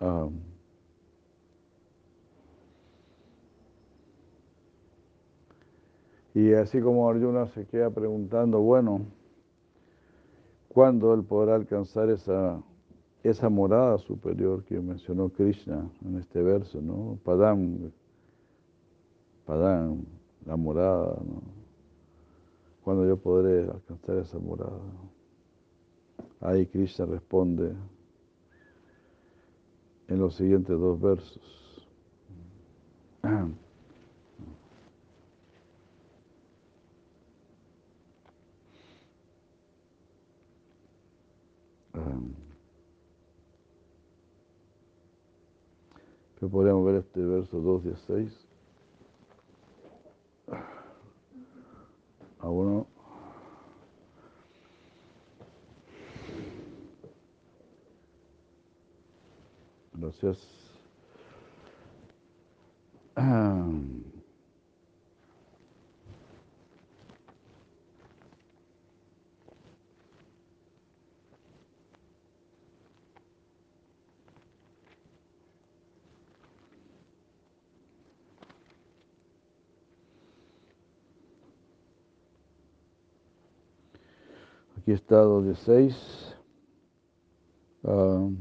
Speaker 1: Um, y así como Arjuna se queda preguntando, bueno, ¿cuándo él podrá alcanzar esa, esa morada superior que mencionó Krishna en este verso, ¿no? Padam Padán, la morada, ¿no? ¿Cuándo yo podré alcanzar esa morada? Ahí Krishna responde en los siguientes dos versos. Pero podríamos ver este verso 2 y 6. A uno. Gracias Aquí está 16. Uh,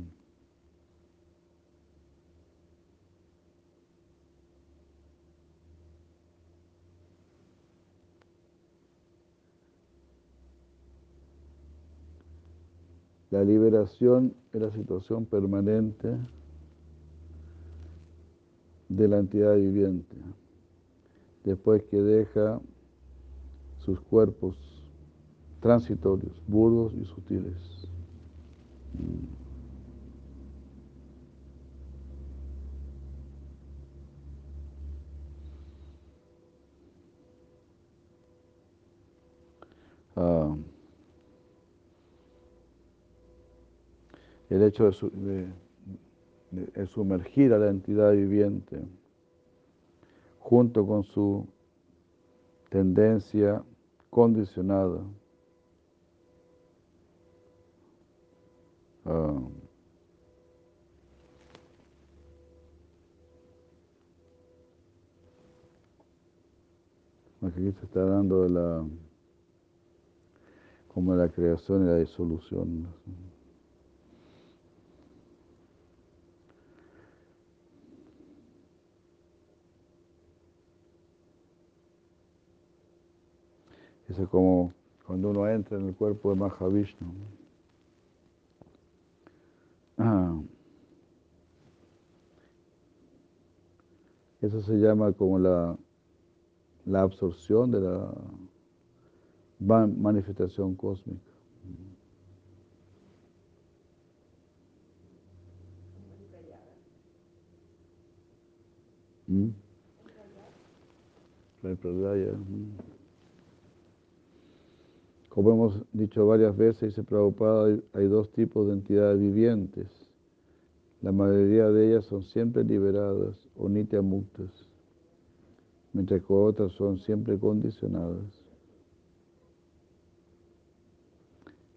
Speaker 1: la liberación es la situación permanente de la entidad viviente, después que deja sus cuerpos transitorios, burdos y sutiles. Mm. Ah. El hecho de sumergir a la entidad viviente junto con su tendencia condicionada Se está dando la como la creación y la disolución. Eso es como cuando uno entra en el cuerpo de Mahavishnu. Ah. Eso se llama como la, la absorción de la manifestación cósmica. ¿Mm? Como hemos dicho varias veces, dice Prabhupada, hay dos tipos de entidades vivientes. La mayoría de ellas son siempre liberadas o muktas, mientras que otras son siempre condicionadas.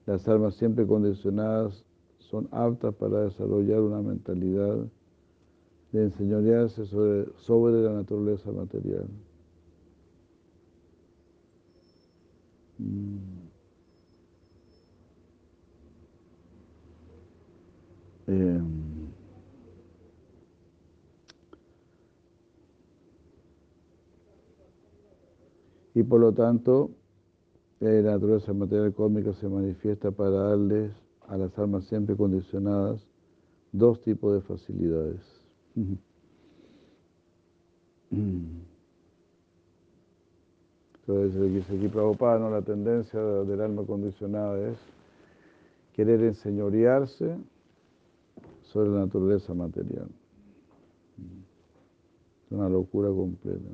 Speaker 1: Las almas siempre condicionadas son aptas para desarrollar una mentalidad de enseñorearse sobre, sobre la naturaleza material. Mm. Eh, y por lo tanto, eh, la naturaleza material cósmica se manifiesta para darles a las almas siempre condicionadas dos tipos de facilidades. Entonces, aquí Prabhupada, ¿no? la tendencia del alma condicionada es querer enseñorearse sobre la naturaleza material. Es una locura completa.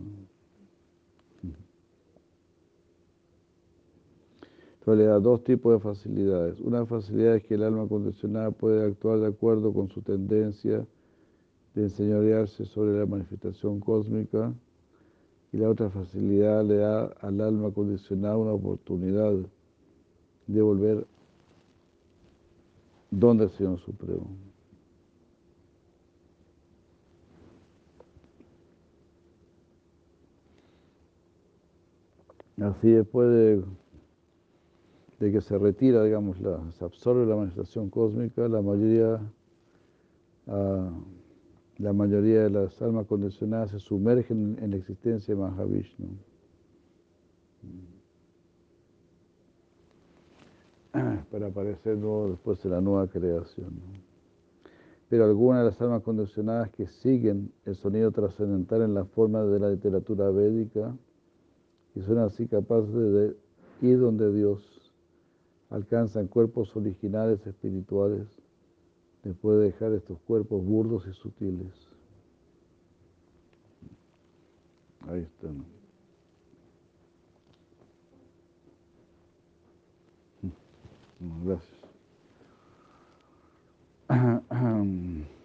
Speaker 1: Entonces le da dos tipos de facilidades. Una facilidad es que el alma condicionada puede actuar de acuerdo con su tendencia de enseñorearse sobre la manifestación cósmica y la otra facilidad le da al alma condicionada una oportunidad de volver donde el Señor Supremo. Así después de, que se retira, digamos, la, se absorbe la manifestación cósmica, la mayoría, uh, la mayoría de las almas condicionadas se sumergen en la existencia de Mahavishnu. para aparecer nuevo después de la nueva creación. Pero algunas de las almas condicionadas que siguen el sonido trascendental en la forma de la literatura védica, y son así capaces de ir donde Dios alcanzan cuerpos originales espirituales después de dejar estos cuerpos burdos y sutiles. Ahí están. Gracias.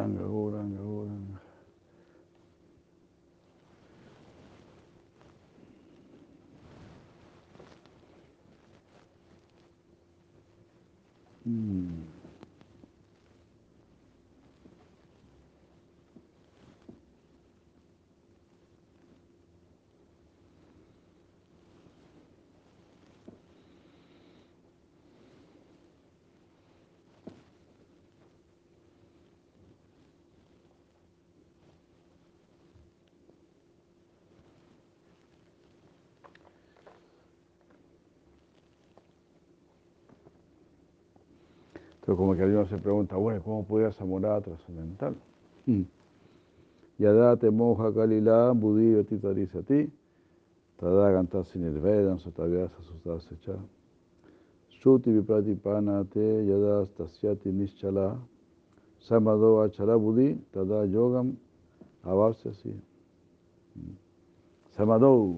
Speaker 1: Goranga, Goranga, Goranga. Mm. Como que alguien se pregunta, bueno, ¿cómo puede esa morada trascendental? Mm. Yadate moja kalila buddhi tita dice a ti, tada cantas sin el Vedan, sotavyasa sustascha. Shruti vipratipanate yada stasyati nischala samado achara buddhi tada yogam avasyasi. Samado,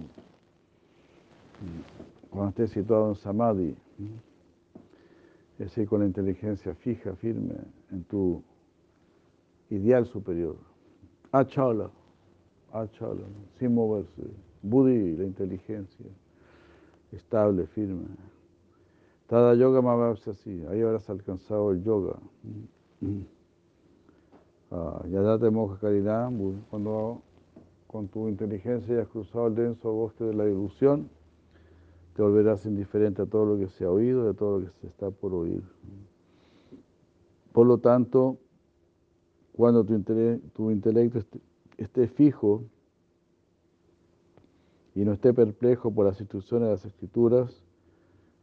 Speaker 1: cuando estés situado en samadhi, es decir, con la inteligencia fija, firme en tu ideal superior. Achala, achala, sin moverse. Buddhi, la inteligencia, estable, firme. Tada yoga así, ahí habrás alcanzado el yoga. Yadate moja caridad, cuando con tu inteligencia hayas cruzado el denso bosque de la ilusión, te volverás indiferente a todo lo que se ha oído, a todo lo que se está por oír. Por lo tanto, cuando tu, tu intelecto esté, esté fijo y no esté perplejo por las instrucciones de las escrituras,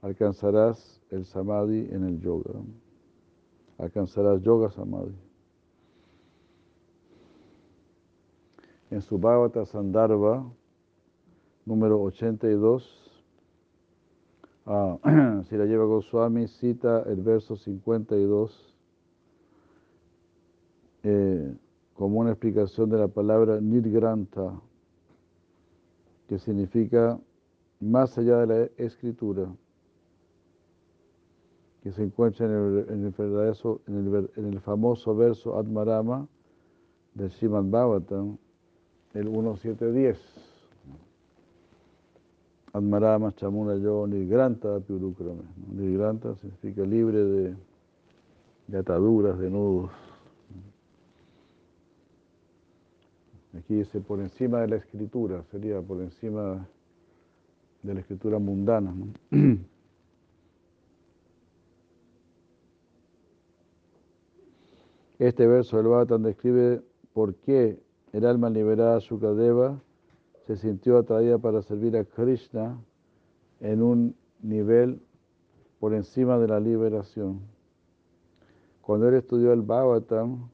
Speaker 1: alcanzarás el samadhi en el yoga. Alcanzarás yoga samadhi. En su Bhagavata Sandarbha, número 82, si la lleva Goswami, cita el verso 52 eh, como una explicación de la palabra Nidgranta, que significa más allá de la escritura que se encuentra en el, en el, en el, en el famoso verso Atmarama del Srimad Bhagavatam, el 1.7.10. Atmarama Chamuna Yo Nirgranta Piurukrame. Nirgranta significa libre de, ataduras, de nudos. Aquí dice por encima de la escritura, sería por encima de la escritura mundana. Este verso del Bhattan describe por qué el alma liberada Sukadeva se sintió atraída para servir a Krishna en un nivel por encima de la liberación. Cuando él estudió el Bhagavatam,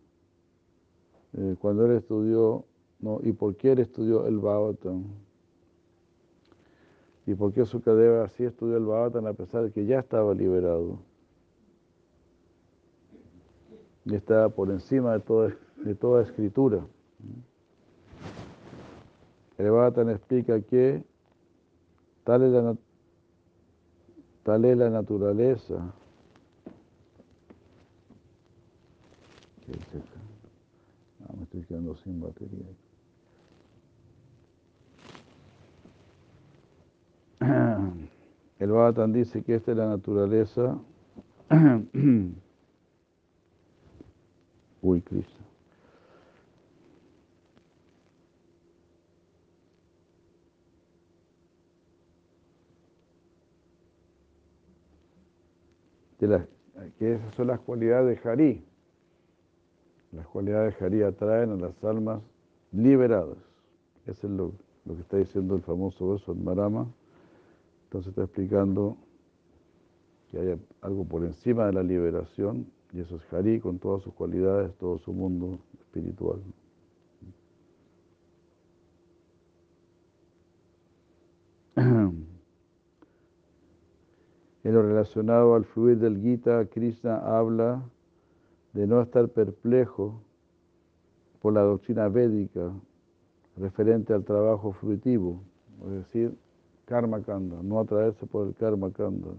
Speaker 1: eh, cuando él estudió, ¿y por qué él estudió el Bhagavatam? ¿Y por qué Sukadeva así estudió el Bhagavatam a pesar de que ya estaba liberado? y está por encima de toda escritura. El Bhattan explica que tal es la, tal es la naturaleza ah, me estoy quedando sin batería. El Bhattan dice que esta es la naturaleza Uy, Cristo. Que esas son las cualidades de Harí. Las cualidades de Harí atraen a las almas liberadas. Eso es lo, lo que está diciendo el famoso verso de Marama. Entonces está explicando que hay algo por encima de la liberación y eso es Hari con todas sus cualidades, todo su mundo espiritual. En lo relacionado al fluir del Gita, Krishna habla de no estar perplejo por la doctrina védica referente al trabajo fruitivo, es decir, karma kanda, no atraerse por el karma kanda,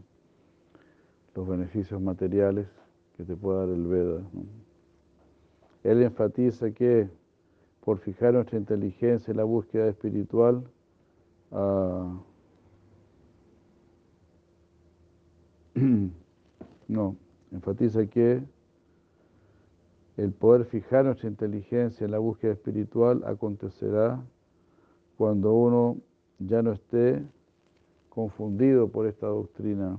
Speaker 1: los beneficios materiales que te pueda dar el Veda. Él enfatiza que por fijar nuestra inteligencia en la búsqueda espiritual, uh, no, enfatiza que el poder fijar nuestra inteligencia en la búsqueda espiritual acontecerá cuando uno ya no esté confundido por esta doctrina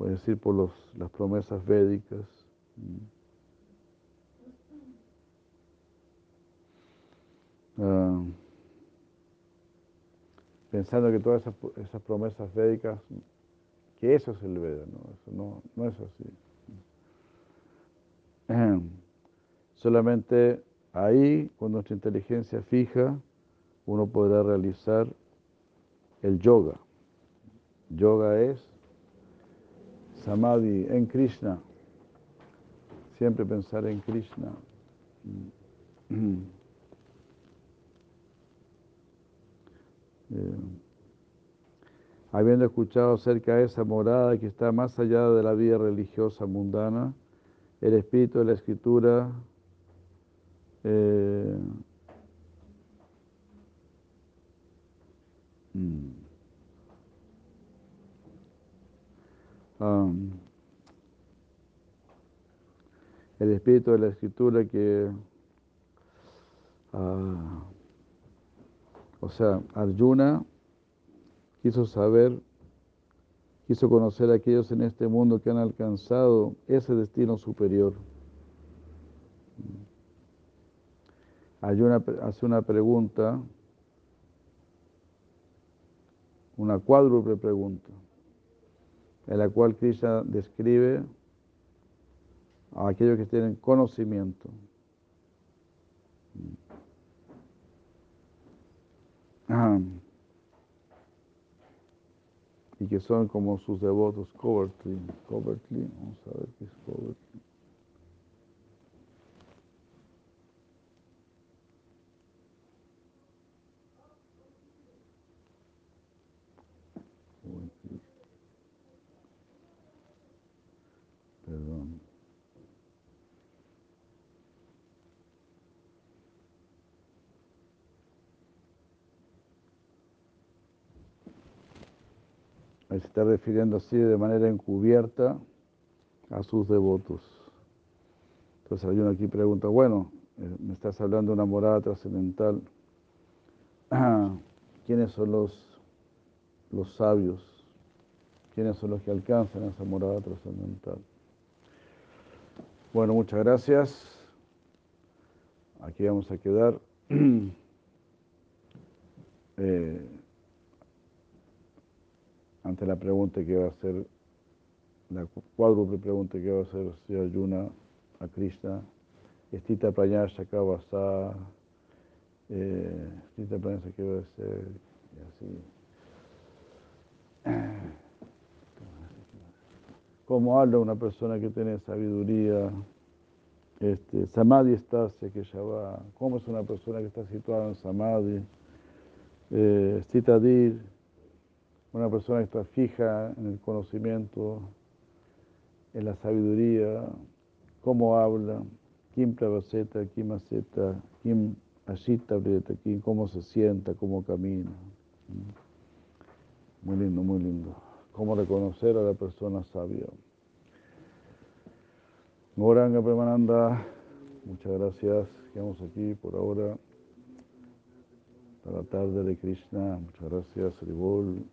Speaker 1: puede decir por las promesas védicas. Uh, pensando que todas esas, esas, promesas védicas, que eso es el Veda, no, eso no, no es así. Solamente ahí, con nuestra inteligencia fija, uno podrá realizar el yoga. Yoga es Samadhi en Krishna. Siempre pensar en Krishna. Habiendo escuchado acerca de esa morada que está más allá de la vida religiosa mundana, el espíritu de la escritura eh, mm, um, el espíritu de la escritura que, ah, o sea, Arjuna quiso saber, quiso conocer a aquellos en este mundo que han alcanzado ese destino superior. Arjuna hace una pregunta, una cuádruple pregunta, en la cual Krishna describe a aquellos que tienen conocimiento. Y que son como sus devotos covertly. Covertly, vamos a ver qué es covertly. Perdón. Se está refiriendo así de manera encubierta a sus devotos. Entonces hay uno aquí pregunta, bueno, eh, me estás hablando de una morada trascendental. ¿Quiénes son los, los sabios? ¿Quiénes son los que alcanzan esa morada trascendental? Bueno, muchas gracias. Aquí vamos a quedar. eh, ante la pregunta que va a hacer, la cuádruple pregunta que va a hacer si Ayuna a Krishna, Estita Pranyasha Kavasa, eh, Estita Pranyasha que va a ser, y así. ¿Cómo habla una persona que tiene sabiduría? Este, samadhi estasia que ya va. ¿Cómo es una persona que está situada en Samadhi? Eh, dir, una persona que está fija en el conocimiento, en la sabiduría, cómo habla, kim pravaseta, kim aseta, kim ashita kim, cómo se sienta, cómo camina. Muy lindo, muy lindo. Cómo reconocer a la persona sabia. Goranga Premananda, muchas gracias. Quedamos aquí por ahora. Para la tarde de Krishna. Muchas gracias, Ribol.